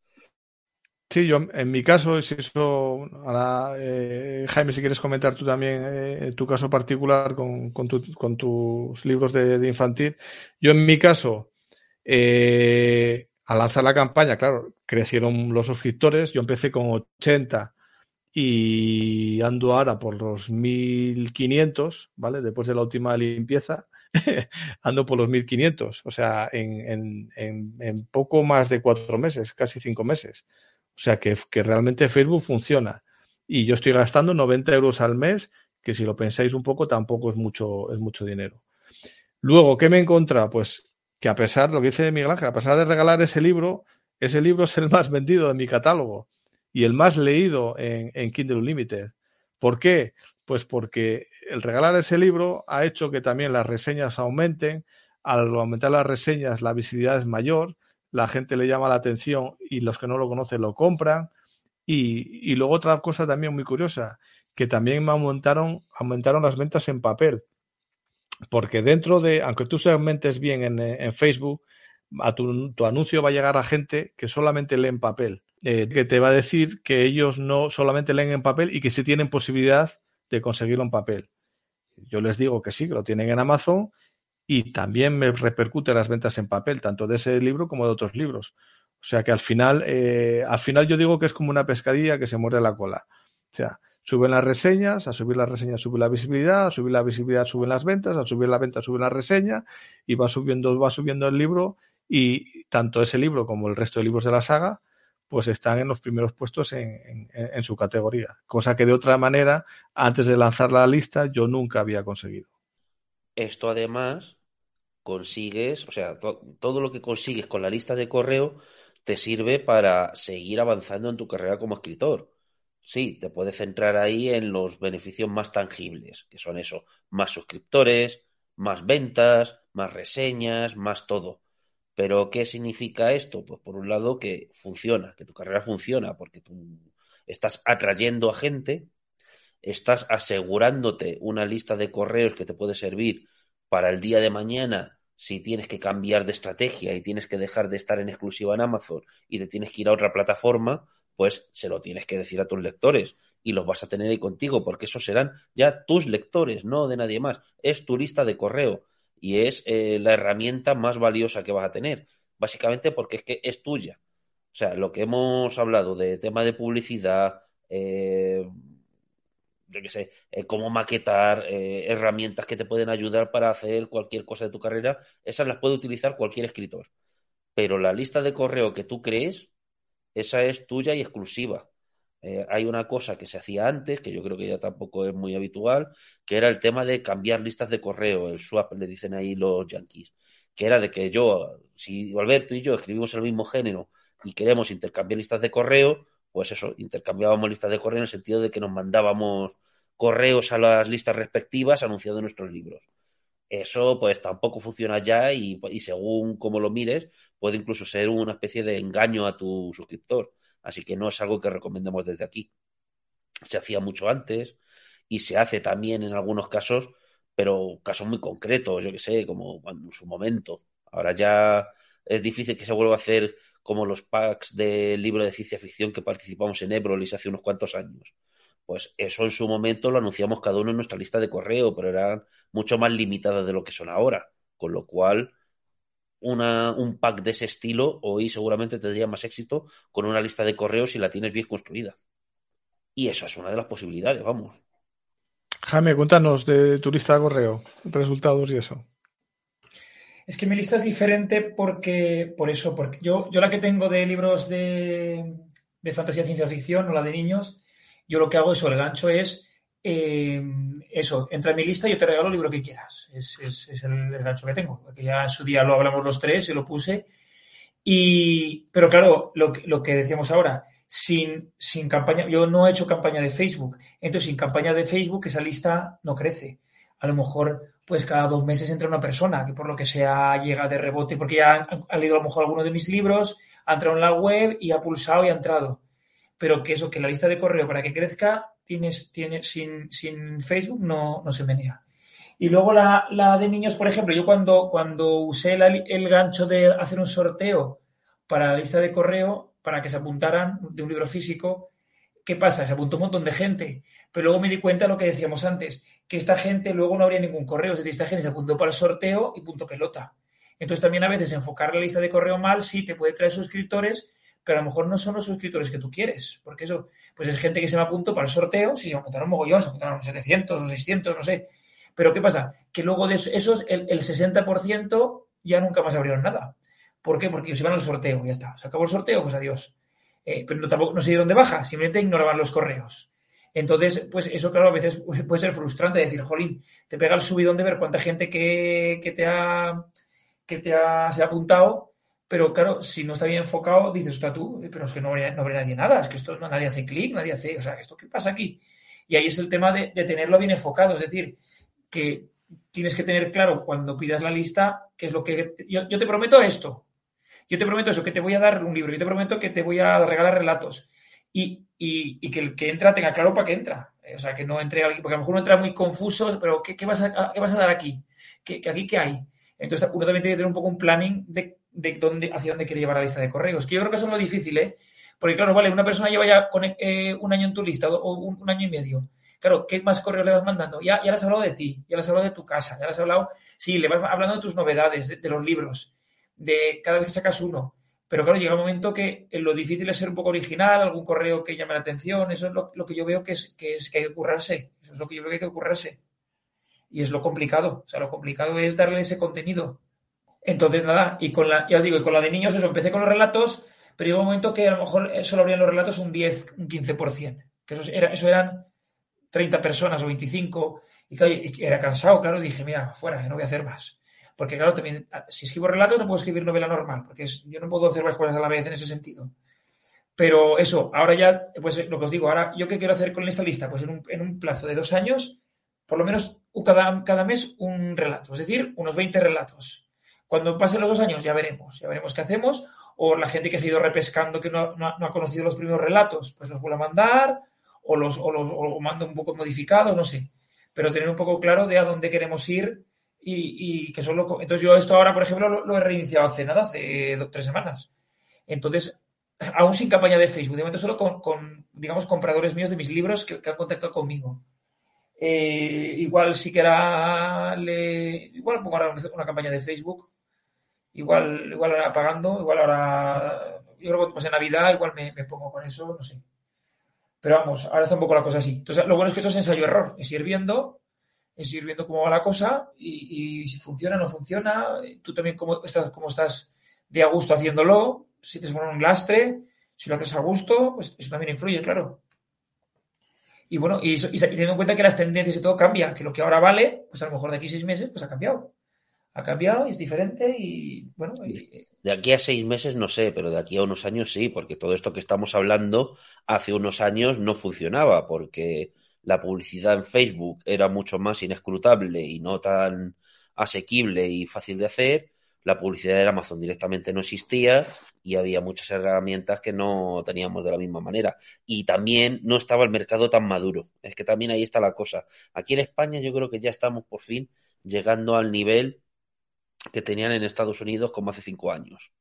Sí, yo en mi caso, si eso, eh, Jaime, si quieres comentar tú también eh, tu caso particular con, con, tus libros de, infantil, yo en mi caso, eh, al lanzar la campaña, claro, crecieron los suscriptores, yo empecé con 80 y ando ahora por los 1500, ¿vale? Después de la última limpieza, <laughs> ando por los 1500, o sea, en, poco más de cuatro meses, casi cinco meses. O sea que, realmente Facebook funciona. Y yo estoy gastando 90 euros al mes, que si lo pensáis un poco tampoco es mucho, es mucho dinero. Luego, ¿qué me he encontrado? Pues que a pesar, lo que dice Miguel Ángel, a pesar de regalar ese libro, ese libro es el más vendido de mi catálogo y el más leído en, Kindle Unlimited. ¿Por qué? Pues porque el regalar ese libro ha hecho que también las reseñas aumenten. Al aumentar las reseñas, la visibilidad es mayor la gente le llama la atención y los que no lo conocen lo compran. Y, luego otra cosa también muy curiosa, que también me aumentaron, aumentaron las ventas en papel. Porque dentro de, aunque tú segmentes bien en, Facebook, a tu, anuncio va a llegar a gente que solamente lee en papel, eh, que te va a decir que ellos no solamente leen en papel y que sí tienen posibilidad de conseguirlo en papel. Yo les digo que sí, que lo tienen en Amazon y también me repercute las ventas en papel, tanto de ese libro como de otros libros. O sea que al final, eh, al final yo digo que es como una pescadilla que se muerde la cola. O sea, suben las reseñas, a subir las reseñas sube la visibilidad, a subir la visibilidad suben las ventas, a subir la venta sube la reseña y va subiendo, va subiendo el libro y tanto ese libro como el resto de libros de la saga pues están en los primeros puestos en, en su categoría, cosa que de otra manera, antes de lanzar la lista, yo nunca había conseguido. Esto además consigues, o sea, todo lo que consigues con la lista de correo te sirve para seguir avanzando en tu carrera como escritor. Sí, te puedes centrar ahí en los beneficios más tangibles, que son eso, más suscriptores, más ventas, más reseñas, más todo. Pero, ¿qué significa esto? Pues por un lado que funciona, que tu carrera funciona, porque tú estás atrayendo a gente, estás asegurándote una lista de correos que te puede servir para el día de mañana si tienes que cambiar de estrategia y tienes que dejar de estar en exclusiva en Amazon y te tienes que ir a otra plataforma, pues se lo tienes que decir a tus lectores y los vas a tener ahí contigo porque esos serán ya tus lectores, no de nadie más. Es tu lista de correo y es eh, la herramienta más valiosa que vas a tener, básicamente porque es que es tuya. O sea, lo que hemos hablado de tema de publicidad, eh, yo qué sé, eh, cómo maquetar, herramientas que te pueden ayudar para hacer cualquier cosa de tu carrera, esas las puede utilizar cualquier escritor. Pero la lista de correo que tú crees, esa es tuya y exclusiva. Eh, hay una cosa que se hacía antes, que yo creo que ya tampoco es muy habitual, que era el tema de cambiar listas de correo, el swap, le dicen ahí los yankees, que era de que yo, si Alberto y yo escribimos el mismo género y queremos intercambiar listas de correo, pues eso, intercambiábamos listas de correo en el sentido de que nos mandábamos correos a las listas respectivas anunciando nuestros libros. Eso pues tampoco funciona ya y, según como lo mires puede incluso ser una especie de engaño a tu suscriptor. Así que no es algo que recomendemos desde aquí. Se hacía mucho antes y se hace también en algunos casos, pero casos muy concretos, yo que sé, como en su momento. Ahora ya es difícil que se vuelva a hacer como los packs del libro de ciencia ficción que participamos en Ebrolis hace unos cuantos años pues eso en su momento lo anunciamos cada uno en nuestra lista de correo, pero eran mucho más limitadas de lo que son ahora. Con lo cual, una, un pack de ese estilo hoy seguramente tendría más éxito con una lista de correos si la tienes bien construida. Y eso es una de las posibilidades, vamos. Jaime, cuéntanos de tu lista de correo, resultados y eso. Es que mi lista es diferente porque, por eso, porque yo, yo la que tengo de libros de, de fantasía ciencia ficción o la de niños, yo lo que hago eso, el gancho es eh, eso, entra en mi lista y yo te regalo el libro que quieras. Es, el, gancho que tengo. Que ya en su día lo hablamos los tres y lo puse. Y, pero claro, lo, que decíamos ahora, sin, sin campaña, yo no he hecho campaña de Facebook. Entonces, sin campaña de Facebook, esa lista no crece. A lo mejor, pues cada dos meses entra una persona que por lo que sea llega de rebote, porque ya ha, leído a lo mejor alguno de mis libros, ha entrado en la web y ha pulsado y ha entrado pero que eso, que la lista de correo para que crezca, tienes, tiene, sin, sin Facebook no, no se menea. Y luego la, la, de niños, por ejemplo, yo cuando, cuando usé el gancho de hacer un sorteo para la lista de correo, para que se apuntaran de un libro físico, ¿qué pasa? Se apuntó un montón de gente, pero luego me di cuenta de lo que decíamos antes, que esta gente luego no habría ningún correo, es decir, esta gente se apuntó para el sorteo y punto pelota. Entonces también a veces enfocar la lista de correo mal sí te puede traer suscriptores, pero a lo mejor no son los suscriptores que tú quieres, porque eso, pues es gente que se me apuntó para el sorteo, si se me apuntaron mogollón, se apuntaron 700 o 600, no sé. Pero ¿qué pasa? Que luego de esos, el, el 60% ya nunca más abrieron nada. ¿Por qué? Porque ellos iban al sorteo, ya está. Se acabó el sorteo, pues adiós. Eh, pero tampoco no se dieron de baja, simplemente ignoraban los correos. Entonces, pues eso, claro, a veces <laughs> puede ser frustrante decir, jolín, te pega el subidón de ver cuánta gente que, que te ha que te ha, se ha apuntado pero claro, si no está bien enfocado, dices, está tú, pero es que no habría, no nadie nada, es que esto nadie hace clic, nadie hace, o sea, ¿esto qué pasa aquí? Y ahí es el tema de, tenerlo bien enfocado, es decir, que tienes que tener claro cuando pidas la lista qué es lo que... Yo, te prometo esto, yo te prometo eso, que te voy a dar un libro, yo te prometo que te voy a regalar relatos y, que el que entra tenga claro para qué entra. O sea, que no entre alguien, porque a lo mejor uno entra muy confuso, pero ¿qué, vas, a, qué vas a dar aquí? ¿Qué, ¿Aquí qué hay? Entonces uno también tiene que tener un poco un planning de de dónde, hacia dónde quiere llevar la lista de correos. Que yo creo que eso es lo difícil, ¿eh? Porque, claro, vale, una persona lleva ya con, eh, un año en tu lista o un, año y medio. Claro, ¿qué más correos le vas mandando? Ya, ya le has hablado de ti, ya le has hablado de tu casa, ya le has hablado, sí, le vas hablando de tus novedades, de, los libros, de cada vez que sacas uno. Pero claro, llega un momento que eh, lo difícil es ser un poco original, algún correo que llame la atención, eso es lo, que yo veo que es, que es que hay que currarse, eso es lo que yo veo que hay que currarse. Y es lo complicado, o sea, lo complicado es darle ese contenido. Entonces, nada, y con la, ya os digo, y con la de niños, eso, empecé con los relatos, pero llegó un momento que a lo mejor solo abrían los relatos un 10, un 15%, que eso, era, eso eran 30 personas o 25, y claro, era cansado, claro, dije, mira, fuera, no voy a hacer más. Porque claro, también, si escribo relatos no puedo escribir novela normal, porque yo no puedo hacer varias cosas a la vez en ese sentido. Pero eso, ahora ya, pues lo que os digo, ahora yo qué quiero hacer con esta lista, pues en un, en un plazo de dos años, por lo menos cada, cada mes un relato, es decir, unos 20 relatos. Cuando pasen los dos años ya veremos, ya veremos qué hacemos, o la gente que se ha ido repescando que no, ha conocido los primeros relatos, pues los vuelve a mandar, o los, o un poco modificados, no sé. Pero tener un poco claro de a dónde queremos ir y, que solo... Entonces yo esto ahora, por ejemplo, lo, he reiniciado hace nada, hace tres semanas. Entonces, aún sin campaña de Facebook, de momento solo con, digamos, compradores míos de mis libros que, han contactado conmigo. Eh, igual sí que era, igual pongo ahora una campaña de Facebook, igual, igual ahora igual ahora, yo creo que pues en Navidad igual me, pongo con eso, no sé. Pero vamos, ahora está un poco la cosa así. Entonces, lo bueno es que esto es ensayo-error, es ir viendo, es ir viendo cómo va la cosa y, si funciona o no funciona, tú también cómo estás, cómo estás de a gusto haciéndolo, si te pones un lastre, si lo haces a gusto, pues eso también influye, claro. Y bueno, y, teniendo en cuenta que las tendencias y todo cambia, que lo que ahora vale, pues a lo mejor de aquí seis meses, pues ha cambiado. Ha cambiado y es diferente y bueno. De aquí a seis meses no sé, pero de aquí a unos años sí, porque todo esto que estamos hablando hace unos años no funcionaba, porque la publicidad en Facebook era mucho más inescrutable y no tan asequible y fácil de hacer la publicidad de Amazon directamente no existía y había muchas herramientas que no teníamos de la misma manera. Y también no estaba el mercado tan maduro. Es que también ahí está la cosa. Aquí en España yo creo que ya estamos por fin llegando al nivel que tenían en Estados Unidos como hace cinco años.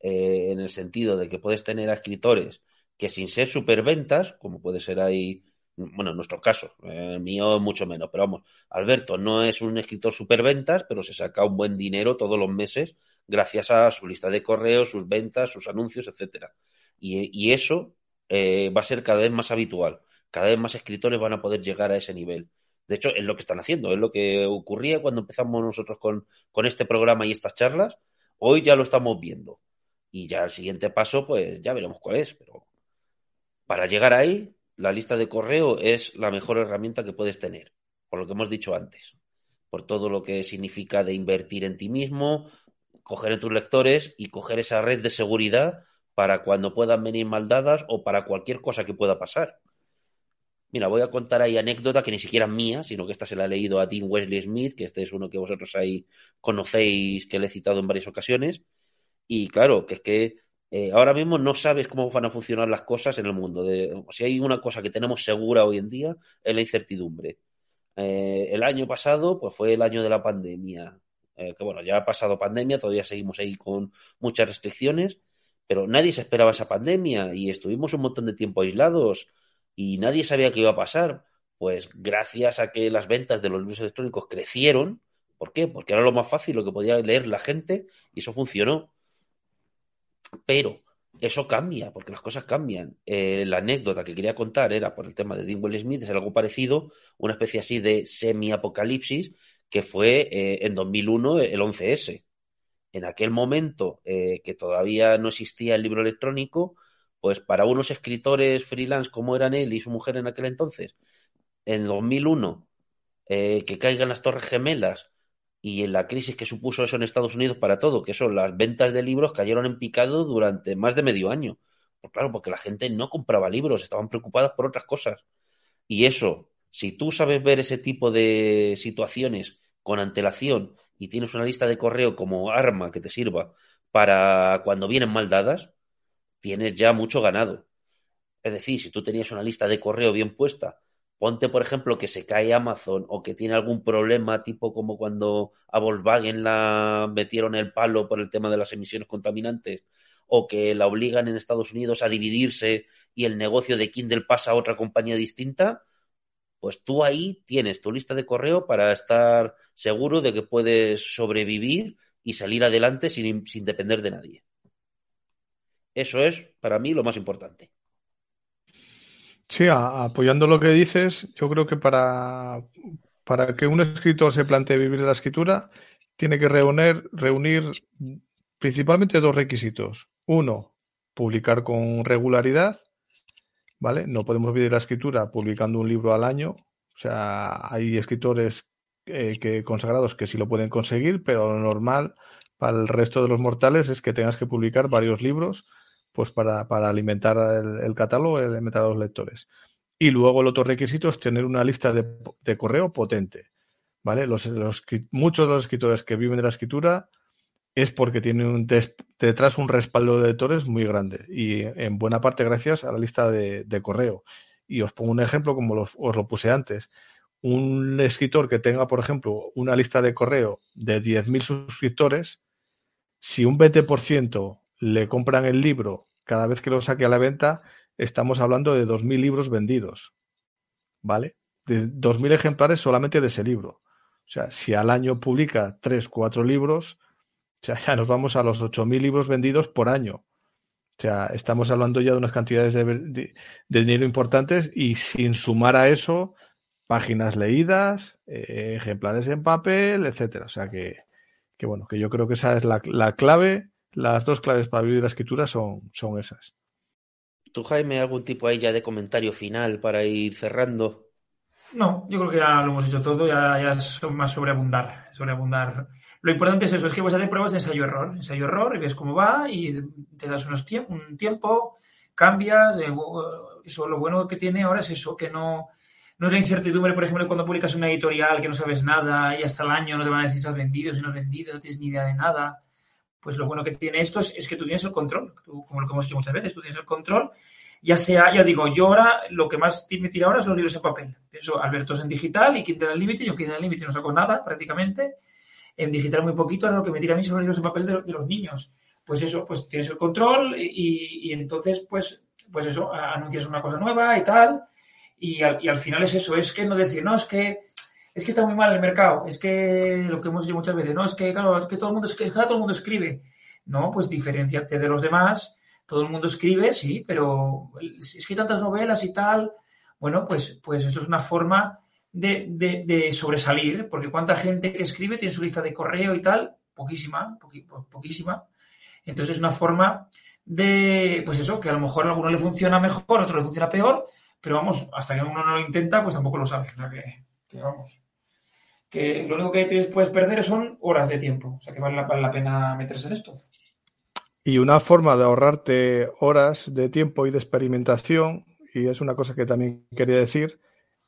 Eh, en el sentido de que puedes tener a escritores que sin ser superventas, como puede ser ahí bueno, en nuestro caso, el mío mucho menos, pero vamos, Alberto no es un escritor superventas, pero se saca un buen dinero todos los meses gracias a su lista de correos, sus ventas, sus anuncios, etcétera. Y, eso eh, va a ser cada vez más habitual. Cada vez más escritores van a poder llegar a ese nivel. De hecho, es lo que están haciendo, es lo que ocurría cuando empezamos nosotros con, con este programa y estas charlas. Hoy ya lo estamos viendo. Y ya el siguiente paso, pues ya veremos cuál es. Pero para llegar ahí, la lista de correo es la mejor herramienta que puedes tener, por lo que hemos dicho antes, por todo lo que significa de invertir en ti mismo, coger en tus lectores y coger esa red de seguridad para cuando puedan venir maldadas o para cualquier cosa que pueda pasar. Mira, voy a contar ahí anécdota que ni siquiera es mía, sino que esta se la he leído a Tim Wesley Smith, que este es uno que vosotros ahí conocéis, que le he citado en varias ocasiones. Y claro, que es que eh, ahora mismo no sabes cómo van a funcionar las cosas en el mundo. De, si hay una cosa que tenemos segura hoy en día, es la incertidumbre. Eh, el año pasado, pues fue el año de la pandemia. Eh, que bueno, ya ha pasado pandemia, todavía seguimos ahí con muchas restricciones, pero nadie se esperaba esa pandemia y estuvimos un montón de tiempo aislados y nadie sabía qué iba a pasar. Pues gracias a que las ventas de los libros electrónicos crecieron, ¿por qué? Porque era lo más fácil, lo que podía leer la gente y eso funcionó pero eso cambia, porque las cosas cambian. Eh, la anécdota que quería contar era por el tema de Dingwell Smith, es algo parecido, una especie así de semi-apocalipsis, que fue eh, en 2001 el 11S. En aquel momento, eh, que todavía no existía el libro electrónico, pues para unos escritores freelance como eran él y su mujer en aquel entonces, en 2001, que caigan las Torres Gemelas y en la crisis que supuso eso en Estados Unidos para todo, que son las ventas de libros cayeron en picado durante más de medio año. Pues claro, porque la gente no compraba libros, estaban preocupadas por otras cosas. Y eso, si tú sabes ver ese tipo de situaciones con antelación y tienes una lista de correo como arma que te sirva para cuando vienen mal dadas, tienes ya mucho ganado. Es decir, si tú tenías una lista de correo bien puesta Ponte, por ejemplo, que se cae Amazon o que tiene algún problema, tipo como cuando a Volkswagen la metieron el palo por el tema de las emisiones contaminantes, o que la obligan en Estados Unidos a dividirse y el negocio de Kindle pasa a otra compañía distinta, pues tú ahí tienes tu lista de correo para estar seguro de que puedes sobrevivir y salir adelante sin, sin depender de nadie. Eso es, para mí, lo más importante. Sí, apoyando lo que dices, yo creo que para, para que un escritor se plantee vivir la escritura, tiene que reunir, reunir principalmente dos requisitos. Uno, publicar con regularidad, ¿vale? No podemos vivir la escritura publicando un libro al año. O sea, hay escritores eh, que consagrados que sí lo pueden conseguir, pero lo normal para el resto de los mortales es que tengas que publicar varios libros pues para, para alimentar el, catálogo y alimentar a los lectores. Y luego el otro requisito es tener una lista de, de correo potente. ¿Vale? Los, los, muchos de los escritores que viven de la escritura es porque tienen un detrás un respaldo de lectores muy grande y en buena parte gracias a la lista de, de correo. Y os pongo un ejemplo como los, os lo puse antes. Un escritor que tenga, por ejemplo, una lista de correo de 10.000 suscriptores, si un 20% le compran el libro cada vez que lo saque a la venta, estamos hablando de 2.000 libros vendidos. ¿Vale? De 2.000 ejemplares solamente de ese libro. O sea, si al año publica 3, 4 libros, o sea, <laughs> ya nos vamos a los 8.000 libros vendidos por año. O sea, estamos hablando ya de unas cantidades de, dinero importantes y sin sumar a eso páginas leídas, eh, ejemplares en papel, etcétera. O sea que, que, bueno, que yo creo que esa es la, la clave las dos claves para vivir la escritura son, son esas. ¿Tú, Jaime, algún tipo ahí ya de comentario final para ir cerrando? No, yo creo que ya lo hemos hecho todo, ya, ya es más sobreabundar, sobreabundar. Lo importante es eso, es que vas a hacer pruebas de ensayo-error, ensayo-error, y ves cómo va, y te das unos un tiempo, cambias, eh, eso, lo bueno que tiene ahora es eso, que no, no es la incertidumbre, por ejemplo, cuando publicas una editorial que no sabes nada y hasta el año no te van a decir si has vendido, si no has vendido, no tienes ni idea de nada pues lo bueno que tiene esto es, que tú tienes el control, como lo que hemos dicho muchas veces, tú tienes el control, ya sea, ya digo, yo ahora lo que más me tira ahora son los libros en papel. Eso, Alberto es en digital y Kindle el límite, yo Kindle el límite no saco nada prácticamente, en digital muy poquito, ahora lo que me tira a mí son los libros en papel de, los niños. Pues eso, pues tienes el control y, entonces, pues, pues eso, anuncias una cosa nueva y tal, y al, y al final es eso, es que no decir, no, es que es que está muy mal el mercado, es que lo que hemos dicho muchas veces, no, es que claro, es que todo el mundo, es que todo el mundo escribe. No, pues diferenciate de los demás, todo el mundo escribe, sí, pero es que hay tantas novelas y tal, bueno, pues, pues esto es una forma de, sobresalir, porque cuánta gente que escribe tiene su lista de correo y tal, poquísima, poquísima. Entonces es una forma de, pues eso, que a lo mejor a alguno le funciona mejor, a otro le funciona peor, pero vamos, hasta que uno no lo intenta, pues tampoco lo sabe. O sea que, que vamos que lo único que puedes perder son horas de tiempo. O sea que vale la, pena meterse en esto. Y una forma de ahorrarte horas de tiempo y de experimentación, y es una cosa que también quería decir,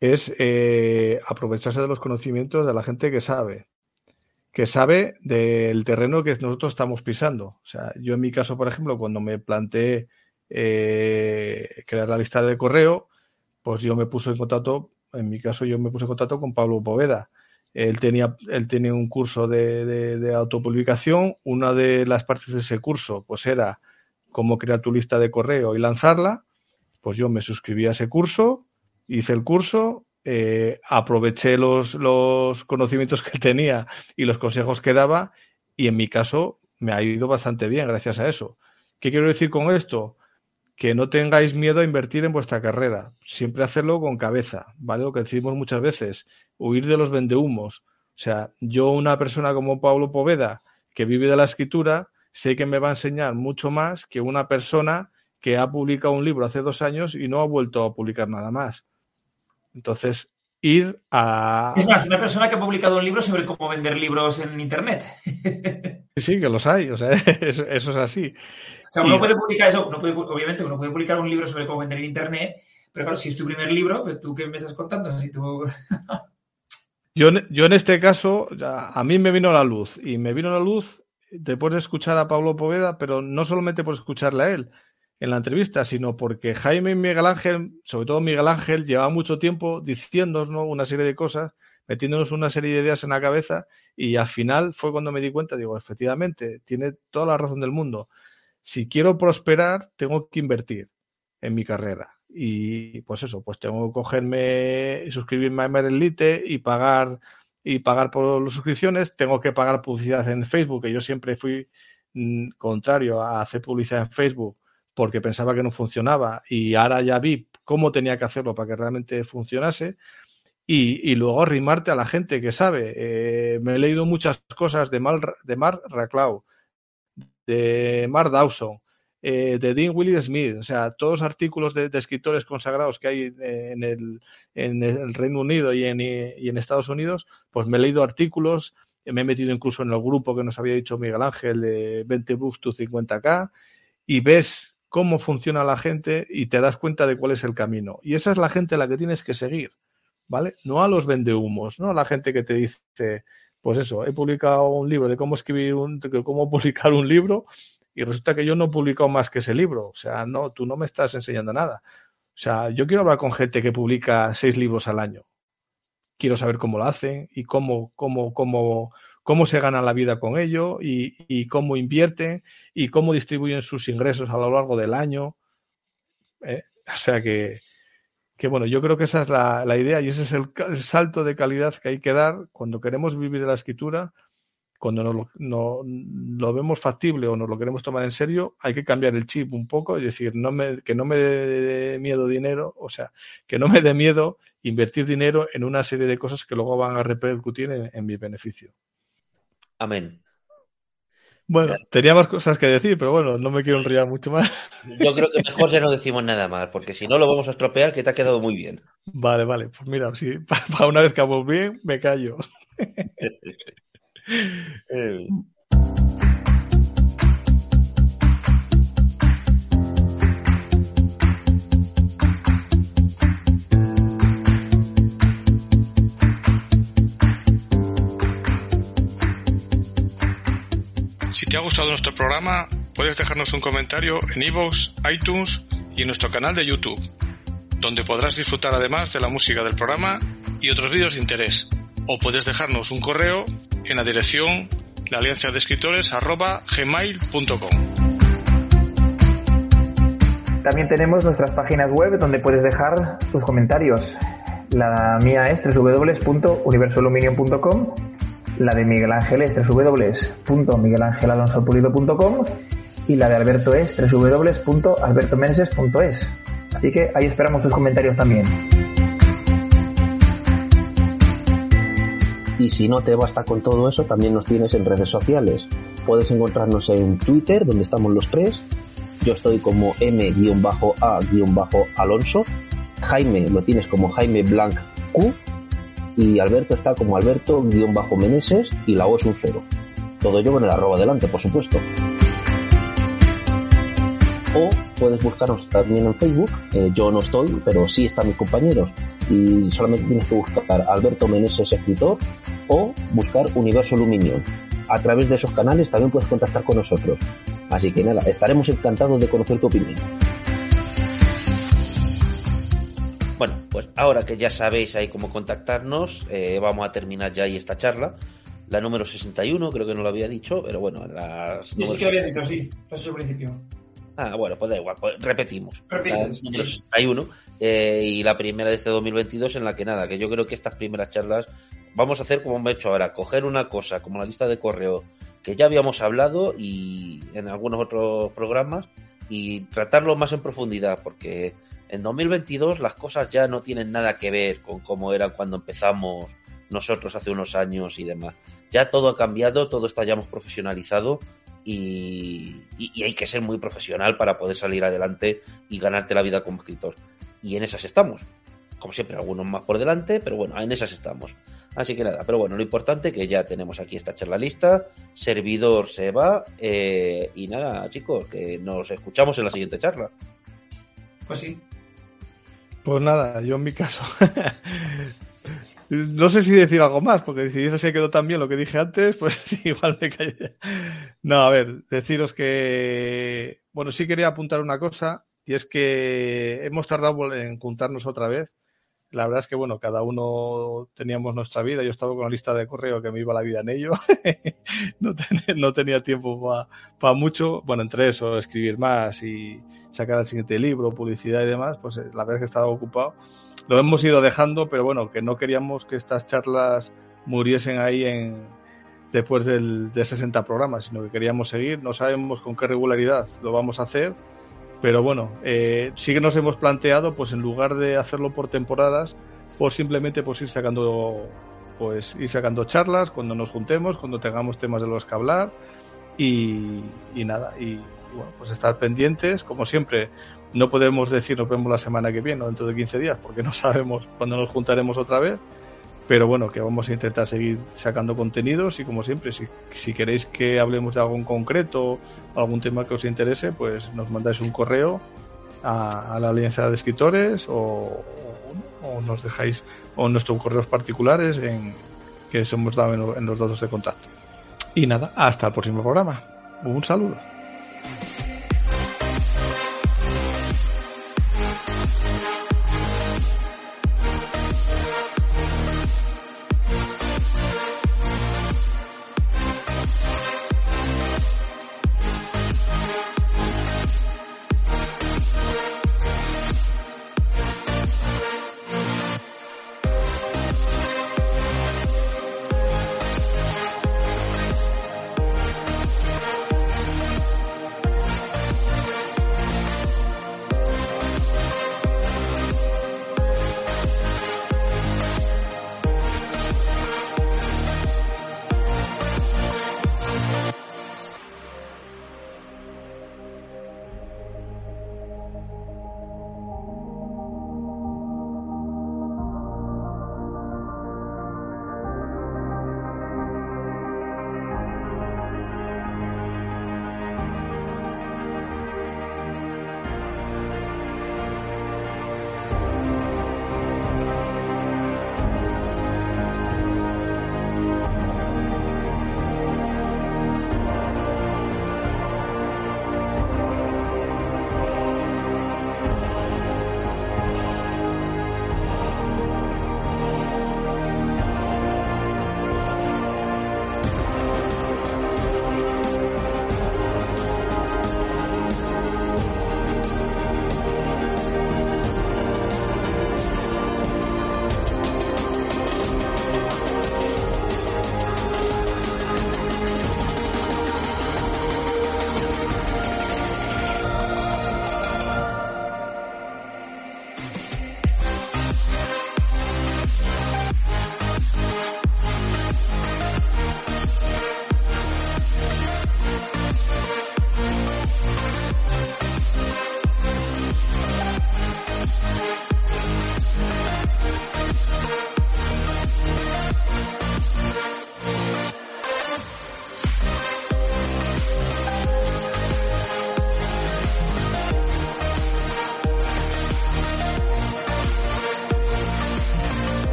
es eh, aprovecharse de los conocimientos de la gente que sabe, que sabe del terreno que nosotros estamos pisando. O sea, yo en mi caso, por ejemplo, cuando me planteé eh, crear la lista de correo, pues yo me puse en contacto, en mi caso yo me puse en contacto con Pablo Poveda, él tenía, él tenía un curso de, de, autopublicación. Una de las partes de ese curso, pues era cómo crear tu lista de correo y lanzarla. Pues yo me suscribí a ese curso, hice el curso, eh, aproveché los, los conocimientos que tenía y los consejos que daba y en mi caso me ha ido bastante bien gracias a eso. ¿Qué quiero decir con esto? Que no tengáis miedo a invertir en vuestra carrera. Siempre hacerlo con cabeza, ¿vale? Lo que decimos muchas veces huir de los vendehumos. O sea, yo una persona como Pablo Poveda, que vive de la escritura, sé que me va a enseñar mucho más que una persona que ha publicado un libro hace dos años y no ha vuelto a publicar nada más. Entonces, ir a... Es más, una persona que ha publicado un libro sobre cómo vender libros en Internet. Sí, sí, que los hay, o sea, <laughs> eso, es así. O sea, uno puede publicar eso, obviamente uno puede publicar un libro sobre cómo vender en Internet, pero claro, si es tu primer libro, pues, ¿tú qué me estás contando? Si tú... <laughs> Yo, yo en este caso, a mí me vino la luz y me vino la luz después de escuchar a Pablo Poveda, pero no solamente por escucharle a él en la entrevista, sino porque Jaime y Miguel Ángel, sobre todo Miguel Ángel, llevaba mucho tiempo diciéndonos una serie de cosas, metiéndonos una serie de ideas en la cabeza y al final fue cuando me di cuenta, digo, efectivamente, tiene toda la razón del mundo. Si quiero prosperar, tengo que invertir en mi carrera. Y pues eso, pues tengo que cogerme y suscribirme a Elite y pagar y pagar por las suscripciones, tengo que pagar publicidad en Facebook, que yo siempre fui mm, contrario a hacer publicidad en Facebook porque pensaba que no funcionaba. Y ahora ya vi cómo tenía que hacerlo para que realmente funcionase. Y, y luego arrimarte a la gente que sabe. Eh, me he leído muchas cosas de, Mar, de Mark Raclau, de Mark Dawson, eh, de Dean Willie Smith, o sea, todos los artículos de, escritores consagrados que hay en el, en el Reino Unido y en, y en, Estados Unidos, pues me he leído artículos, me he metido incluso en el grupo que nos había dicho Miguel Ángel de 20 books to 50k y ves cómo funciona la gente y te das cuenta de cuál es el camino. Y esa es la gente a la que tienes que seguir, ¿vale? No a los vendehumos, no a la gente que te dice, pues eso, he publicado un libro de cómo escribir un, de cómo <laughs> publicar un libro y resulta que yo no he publicado más que ese libro. O sea, no, tú no me estás enseñando nada. O sea, yo quiero hablar con gente que publica seis libros al año. Quiero saber cómo lo hacen y cómo, cómo, cómo, cómo se gana la vida con ello y, cómo invierten y cómo distribuyen sus ingresos a lo largo del año. ¿eh? O sea que, que, bueno, yo creo que esa es la, la idea y ese es el, salto de calidad que hay que dar cuando queremos vivir de la escritura cuando no, no, lo vemos factible o nos lo queremos tomar en serio, hay que cambiar el chip un poco y decir no me, que no me dé miedo dinero, o sea, que no me dé miedo invertir dinero en una serie de cosas que luego van a repercutir en mi beneficio. Amén. Bueno, tenía más cosas que decir, pero bueno, no me quiero enrollar mucho más. Yo creo que mejor ya no decimos nada más, porque si no lo vamos a estropear, que te ha quedado muy bien. Vale, vale, pues mira, si <laughs> para una vez que vamos bien, me callo. <laughs> Eh, te ha gustado nuestro programa, puedes dejarnos un comentario en iVoox, iTunes y en nuestro canal de YouTube, donde podrás disfrutar además de la música del programa y otros vídeos de interés. O puedes dejarnos un correo en la dirección alianza de escritores gmail.com. También tenemos nuestras páginas web donde puedes dejar tus comentarios. La mía es www.universoaluminium.com, la de Miguel Ángel es www.miguelangelalonsopulido.com y la de Alberto es www.albertomenses.es. Así que ahí esperamos tus comentarios también. Y si no te basta con todo eso, también nos tienes en redes sociales. Puedes encontrarnos en Twitter, donde estamos los tres. Yo estoy como M-A-Alonso. Jaime lo tienes como Jaime Blanc Q. Y Alberto está como Alberto-Meneses y la O es un cero. Todo ello con el arroba delante, por supuesto. O puedes buscarnos también en Facebook. Eh, yo no estoy, pero sí están mis compañeros. Y solamente tienes que buscar Alberto Meneses Escritor o buscar Universo Luminion. A través de esos canales también puedes contactar con nosotros. Así que nada, estaremos encantados de conocer tu opinión. Bueno, pues ahora que ya sabéis ahí cómo contactarnos, eh, vamos a terminar ya ahí esta charla. La número 61, creo que no lo había dicho, pero bueno, las sí, sí que había dicho, sí, eso es el principio. Ah, bueno, pues da igual, pues repetimos. Repetimos. La número 61 eh, y la primera de este 2022 en la que nada, que yo creo que estas primeras charlas vamos a hacer como hemos hecho ahora, coger una cosa como la lista de correo que ya habíamos hablado y en algunos otros programas y tratarlo más en profundidad porque en 2022 las cosas ya no tienen nada que ver con cómo eran cuando empezamos nosotros hace unos años y demás. Ya todo ha cambiado, todo está ya más profesionalizado y, hay que ser muy profesional para poder salir adelante y ganarte la vida como escritor. Y en esas estamos. Como siempre, algunos más por delante, pero bueno, en esas estamos. Así que nada, pero bueno, lo importante que ya tenemos aquí esta charla lista, servidor se va, eh, y nada, chicos, que nos escuchamos en la siguiente charla. Pues sí. Pues nada, yo en mi caso <laughs> No sé si decir algo más, porque si eso se quedó tan bien lo que dije antes, pues <laughs> igual me callé. No, a ver, deciros que, bueno, sí quería apuntar una cosa, y es que hemos tardado en juntarnos otra vez. La verdad es que, bueno, cada uno teníamos nuestra vida. Yo estaba con la lista de correo que me iba la vida en ello. <laughs> no, no, tenía tiempo para mucho. Bueno, entre eso, escribir más y sacar el siguiente libro, publicidad y demás, pues eh, la verdad es que estaba ocupado lo hemos ido dejando, pero bueno, que no queríamos que estas charlas muriesen ahí en después del, de 60 programas, sino que queríamos seguir. No sabemos con qué regularidad lo vamos a hacer, pero bueno, eh, sí que nos hemos planteado, pues en lugar de hacerlo por temporadas, por simplemente pues ir sacando pues ir sacando charlas cuando nos juntemos, cuando tengamos temas de los que hablar y, y nada, y, bueno, pues estar pendientes, como siempre. No podemos decir nos vemos la semana que viene o dentro de 15 días porque no sabemos cuándo nos juntaremos otra vez. Pero bueno, que vamos a intentar seguir sacando contenidos y como siempre, si, queréis que hablemos de algo en concreto, algún tema que os interese, pues nos mandáis un correo a, la Alianza de Escritores o, o, nos dejáis o nuestros correos particulares en que os hemos dado en los datos de contacto. Y nada, hasta el próximo programa. Un saludo.